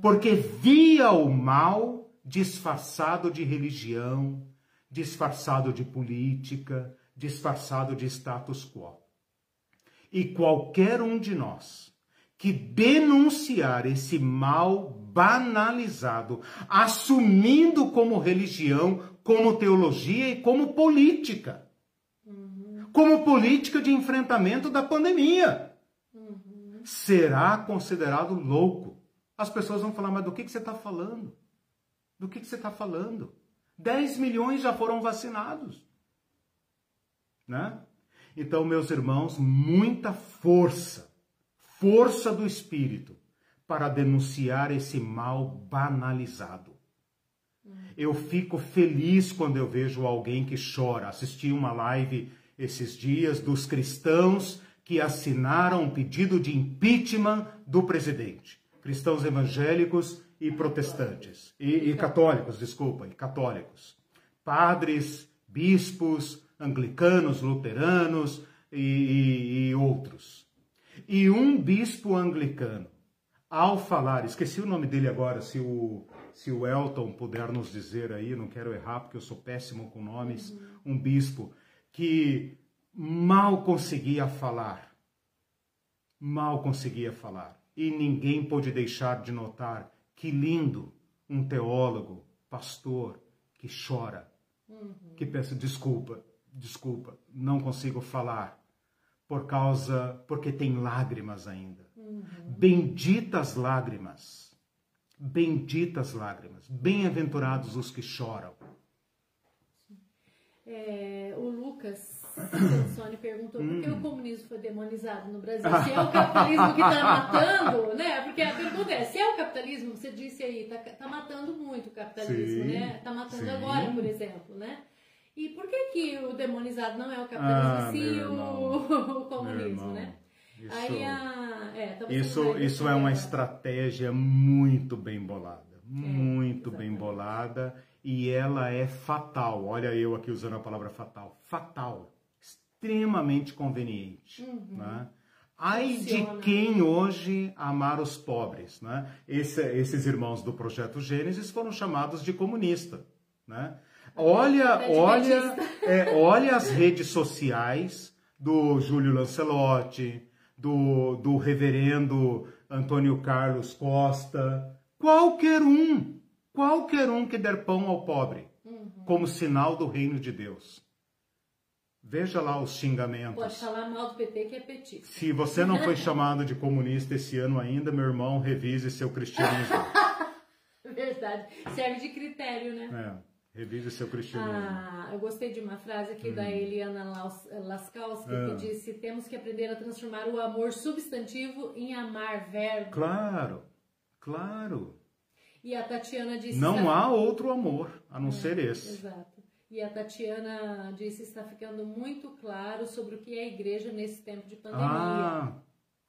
porque via o mal disfarçado de religião, disfarçado de política, disfarçado de status quo. E qualquer um de nós que denunciar esse mal banalizado, assumindo como religião, como teologia e como política. Uhum. Como política de enfrentamento da pandemia. Uhum. Será considerado louco. As pessoas vão falar, mas do que, que você está falando? Do que, que você está falando? 10 milhões já foram vacinados. Né? Então, meus irmãos, muita força força do Espírito para denunciar esse mal banalizado. Eu fico feliz quando eu vejo alguém que chora. Assisti uma live esses dias dos cristãos que assinaram um pedido de impeachment do presidente. Cristãos evangélicos e protestantes. E, e católicos, desculpa, e católicos. Padres, bispos, anglicanos, luteranos e, e, e outros. E um bispo anglicano, ao falar, esqueci o nome dele agora, se o, se o Elton puder nos dizer aí, não quero errar porque eu sou péssimo com nomes, uhum. um bispo que mal conseguia falar, mal conseguia falar. E ninguém pôde deixar de notar que lindo um teólogo, pastor, que chora, uhum. que peça desculpa, desculpa, não consigo falar por causa, porque tem lágrimas ainda. Uhum. Benditas lágrimas, benditas lágrimas, bem-aventurados os que choram. É, o Lucas Sônia perguntou por que hum. o comunismo foi demonizado no Brasil. Se é o capitalismo que está matando, né? Porque a pergunta é, se é o capitalismo, você disse aí, está tá matando muito o capitalismo, sim, né? Está matando sim. agora, por exemplo, né? E por que, que o demonizado não é o capitalismo, ah, sim o, o comunismo, né? Isso, Aí a, é, isso, isso é uma estratégia muito bem bolada. É, muito bem bolada e ela é fatal. Olha eu aqui usando a palavra fatal. Fatal. Extremamente conveniente. Uhum. Né? Ai de quem hoje amar os pobres. Né? Esse, esses irmãos do Projeto Gênesis foram chamados de comunista. Né? Olha, olha, é, olha as redes sociais do Júlio Lancelotti, do, do reverendo Antônio Carlos Costa, qualquer um, qualquer um que der pão ao pobre, uhum. como sinal do reino de Deus. Veja lá os xingamentos. Pode falar mal do PT que é petista. Se você não foi chamado de comunista esse ano ainda, meu irmão, revise seu cristianismo. Verdade. Serve de critério, né? É. Revise seu cristianismo. Ah, eu gostei de uma frase aqui hum. da Eliana Laskowski é. que disse: temos que aprender a transformar o amor substantivo em amar verbo. Claro, claro. E a Tatiana disse: não há outro amor a não é, ser esse. Exato. E a Tatiana disse: está ficando muito claro sobre o que é a igreja nesse tempo de pandemia. Ah,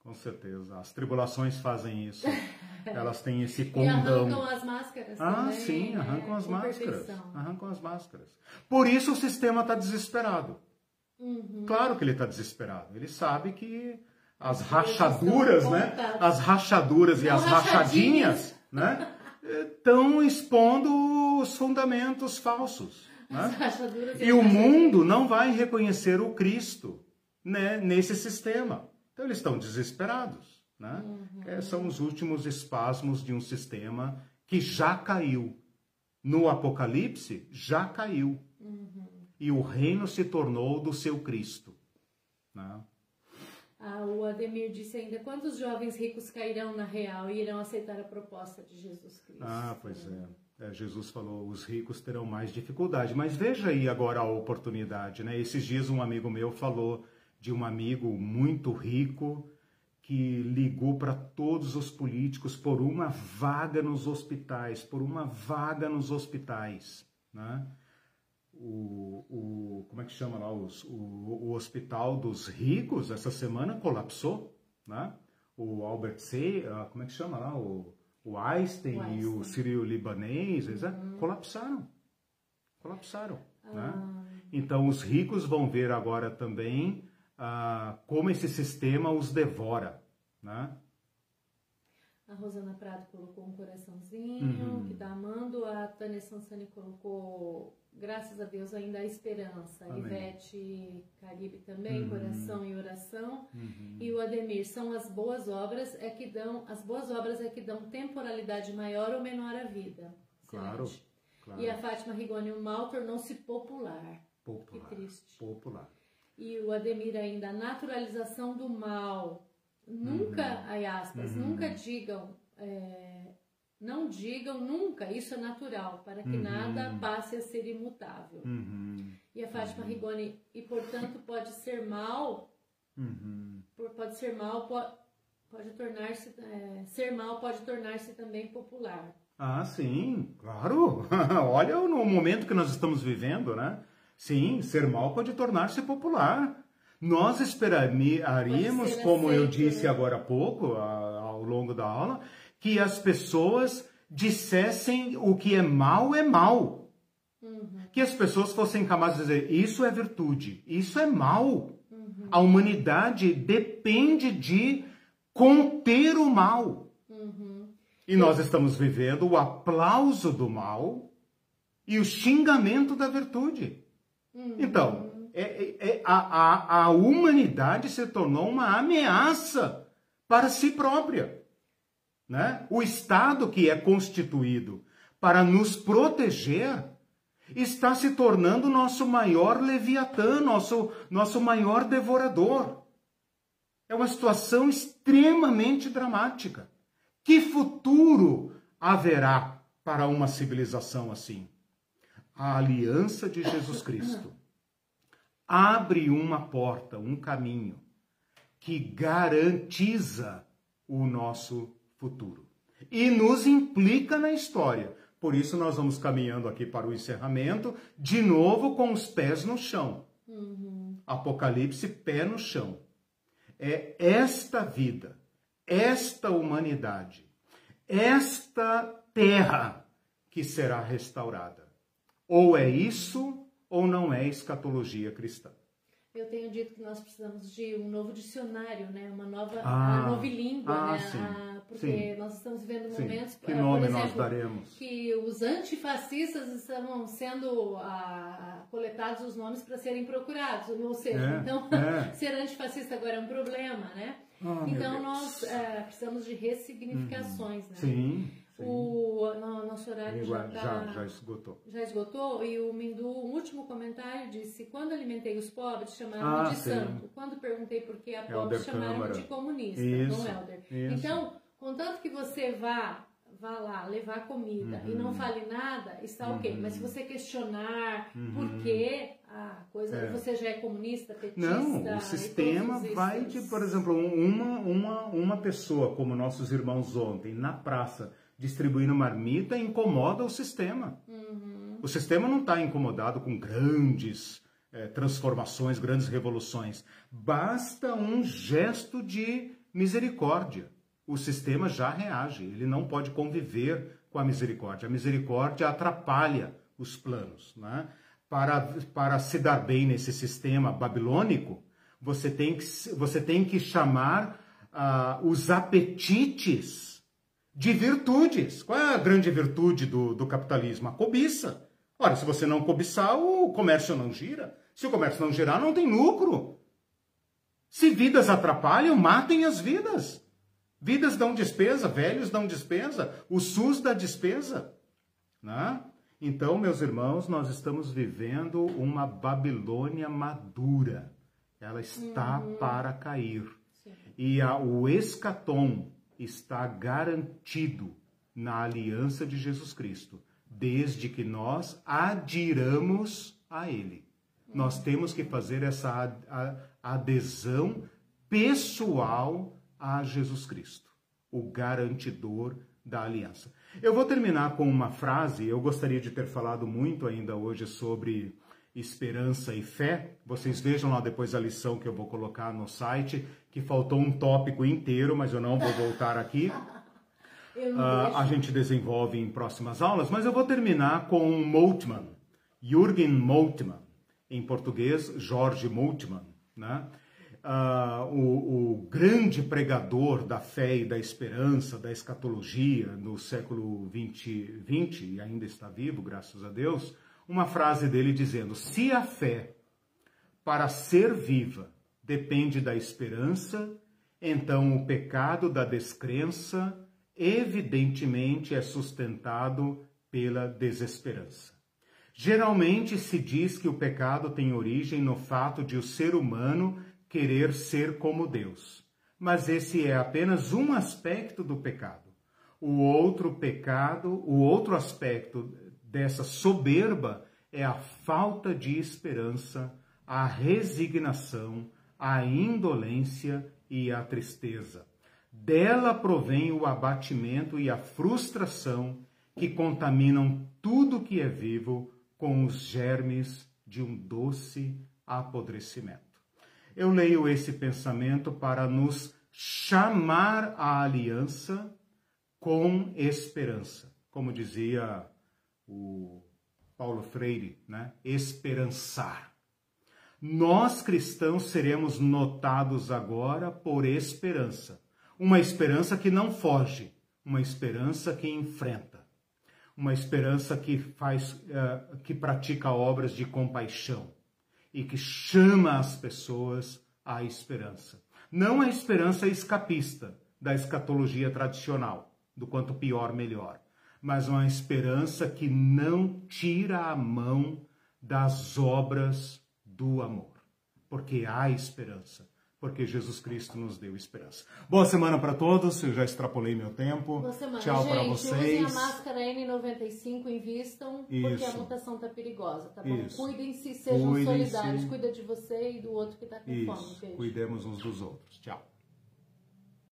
com certeza. As tribulações fazem isso. Elas têm esse condão. E arrancam as máscaras. Ah, também, sim, né? arrancam as máscaras. Arrancam as máscaras. Por isso o sistema está desesperado. Uhum. Claro que ele está desesperado. Ele sabe que as rachaduras, né? As rachaduras Não e as rachadinhas, né? Estão expondo os fundamentos falsos. Né? E, e o mundo não vai reconhecer o Cristo né, nesse sistema. Então eles estão desesperados. Né? Uhum. É, são os últimos espasmos de um sistema que já caiu. No Apocalipse, já caiu. Uhum. E o reino se tornou do seu Cristo. Né? Ah, o Ademir disse ainda: quantos jovens ricos cairão na real e irão aceitar a proposta de Jesus Cristo? Ah, pois é. é. Jesus falou: os ricos terão mais dificuldade. Mas veja aí agora a oportunidade. Né? Esses dias, um amigo meu falou de um amigo muito rico que ligou para todos os políticos por uma vaga nos hospitais, por uma vaga nos hospitais, né? O, o como é que chama lá os, o, o hospital dos ricos essa semana colapsou, né? O Albert C, uh, como é que chama lá o, o Einstein, o Einstein. e o Sírio Libanês, eles uhum. colapsaram, colapsaram, né? ah. né? Então os ricos vão ver agora também ah, como esse sistema os devora, né? A Rosana Prado colocou um coraçãozinho uhum. que está amando. A Tânia Sansani colocou, graças a Deus, ainda há esperança. Amém. Ivete Caribe também, uhum. coração e oração. Uhum. E o Ademir, são as boas obras é que dão, as boas obras é que dão temporalidade maior ou menor à vida. Claro, claro. E a Fátima Rigoni, o mal tornou-se popular. Popular. Que triste. Popular. E o Ademir ainda, a naturalização do mal. Nunca, uhum. aspas, uhum. nunca digam, é, não digam nunca, isso é natural, para que uhum. nada passe a ser imutável. Uhum. E a Fátima uhum. Rigoni, e portanto pode ser mal, uhum. pode ser mal, pode, pode tornar-se, é, ser mal pode tornar-se também popular. Ah, sim, claro. Olha no momento que nós estamos vivendo, né? Sim, ser mal pode tornar-se popular. Nós esperaríamos, como eu disse né? agora há pouco, ao longo da aula, que as pessoas dissessem o que é mal é mal. Uhum. Que as pessoas fossem capazes de dizer isso é virtude, isso é mal. Uhum. A humanidade depende de conter o mal. Uhum. E nós estamos vivendo o aplauso do mal e o xingamento da virtude. Então, é, é, é, a, a, a humanidade se tornou uma ameaça para si própria. Né? O Estado que é constituído para nos proteger está se tornando nosso maior leviatã, nosso, nosso maior devorador. É uma situação extremamente dramática. Que futuro haverá para uma civilização assim? A aliança de Jesus Cristo abre uma porta, um caminho que garantiza o nosso futuro e nos implica na história. Por isso, nós vamos caminhando aqui para o encerramento, de novo com os pés no chão. Uhum. Apocalipse, pé no chão. É esta vida, esta humanidade, esta terra que será restaurada. Ou é isso, ou não é escatologia cristã. Eu tenho dito que nós precisamos de um novo dicionário, né? Uma nova ah, novilíngua, ah, né? Sim, ah, porque sim, nós estamos vivendo momentos, que nome exemplo, nós daremos? Que os antifascistas estão sendo ah, coletados os nomes para serem procurados, ou seja, é, então é. ser antifascista agora é um problema, né? Oh, então nós é, precisamos de ressignificações, uhum. né? Sim. O no, nosso horário já, tá, já, já, esgotou. Já esgotou e o Mindu, um último comentário disse: quando alimentei os pobres chamaram ah, de sim. santo. Quando perguntei por que a pobre chamaram de comunista, Isso. Dom Helder. Isso. Então, contanto que você vá vá lá levar comida uhum. e não uhum. fale nada, está uhum. ok. Mas se você questionar uhum. por quê, a coisa é. você já é comunista, petista. Não, o sistema vai de, por exemplo, uma, uma, uma pessoa, como nossos irmãos ontem, na praça distribuindo marmita incomoda o sistema. Uhum. O sistema não está incomodado com grandes é, transformações, grandes revoluções. Basta um gesto de misericórdia. O sistema já reage, ele não pode conviver com a misericórdia. A misericórdia atrapalha os planos. Né? Para, para se dar bem nesse sistema babilônico, você tem que, você tem que chamar uh, os apetites de virtudes. Qual é a grande virtude do, do capitalismo? A cobiça. Ora, se você não cobiçar, o comércio não gira. Se o comércio não girar, não tem lucro. Se vidas atrapalham, matem as vidas. Vidas dão despesa, velhos dão despesa, o SUS dá despesa. Né? Então, meus irmãos, nós estamos vivendo uma Babilônia madura. Ela está uhum. para cair. Sim. E a, o escatom, está garantido na aliança de Jesus Cristo, desde que nós adiramos a Ele. Nós temos que fazer essa adesão pessoal a Jesus Cristo, o garantidor da aliança. Eu vou terminar com uma frase, eu gostaria de ter falado muito ainda hoje sobre esperança e fé. Vocês vejam lá depois a lição que eu vou colocar no site, que faltou um tópico inteiro, mas eu não vou voltar aqui. Uh, a gente desenvolve em próximas aulas, mas eu vou terminar com Moltmann, Jürgen Moltmann, em português, Jorge Moltmann, né? Uh, o, o, grande pregador da fé e da esperança, da escatologia no século 20, 20 e ainda está vivo, graças a Deus, uma frase dele dizendo: Se a fé, para ser viva, depende da esperança, então o pecado da descrença, evidentemente, é sustentado pela desesperança. Geralmente se diz que o pecado tem origem no fato de o ser humano querer ser como Deus. Mas esse é apenas um aspecto do pecado. O outro pecado, o outro aspecto dessa soberba é a falta de esperança, a resignação, a indolência e a tristeza. Dela provém o abatimento e a frustração que contaminam tudo que é vivo com os germes de um doce apodrecimento. Eu leio esse pensamento para nos chamar à aliança com esperança, como dizia o Paulo Freire, né? Esperançar. Nós cristãos seremos notados agora por esperança. Uma esperança que não foge, uma esperança que enfrenta. Uma esperança que faz, uh, que pratica obras de compaixão e que chama as pessoas à esperança. Não a esperança escapista da escatologia tradicional, do quanto pior, melhor, mas uma esperança que não tira a mão das obras do amor, porque há esperança, porque Jesus Cristo nos deu esperança. Boa semana para todos, eu já extrapolei meu tempo. Boa semana. Tchau para vocês. Usem a máscara N95, invistam, Isso. porque a mutação tá perigosa, tá bom? Cuidem-se, sejam Cuidem solidários, cuida de você e do outro que tá com Isso. fome. Beijo. Cuidemos uns dos outros. Tchau.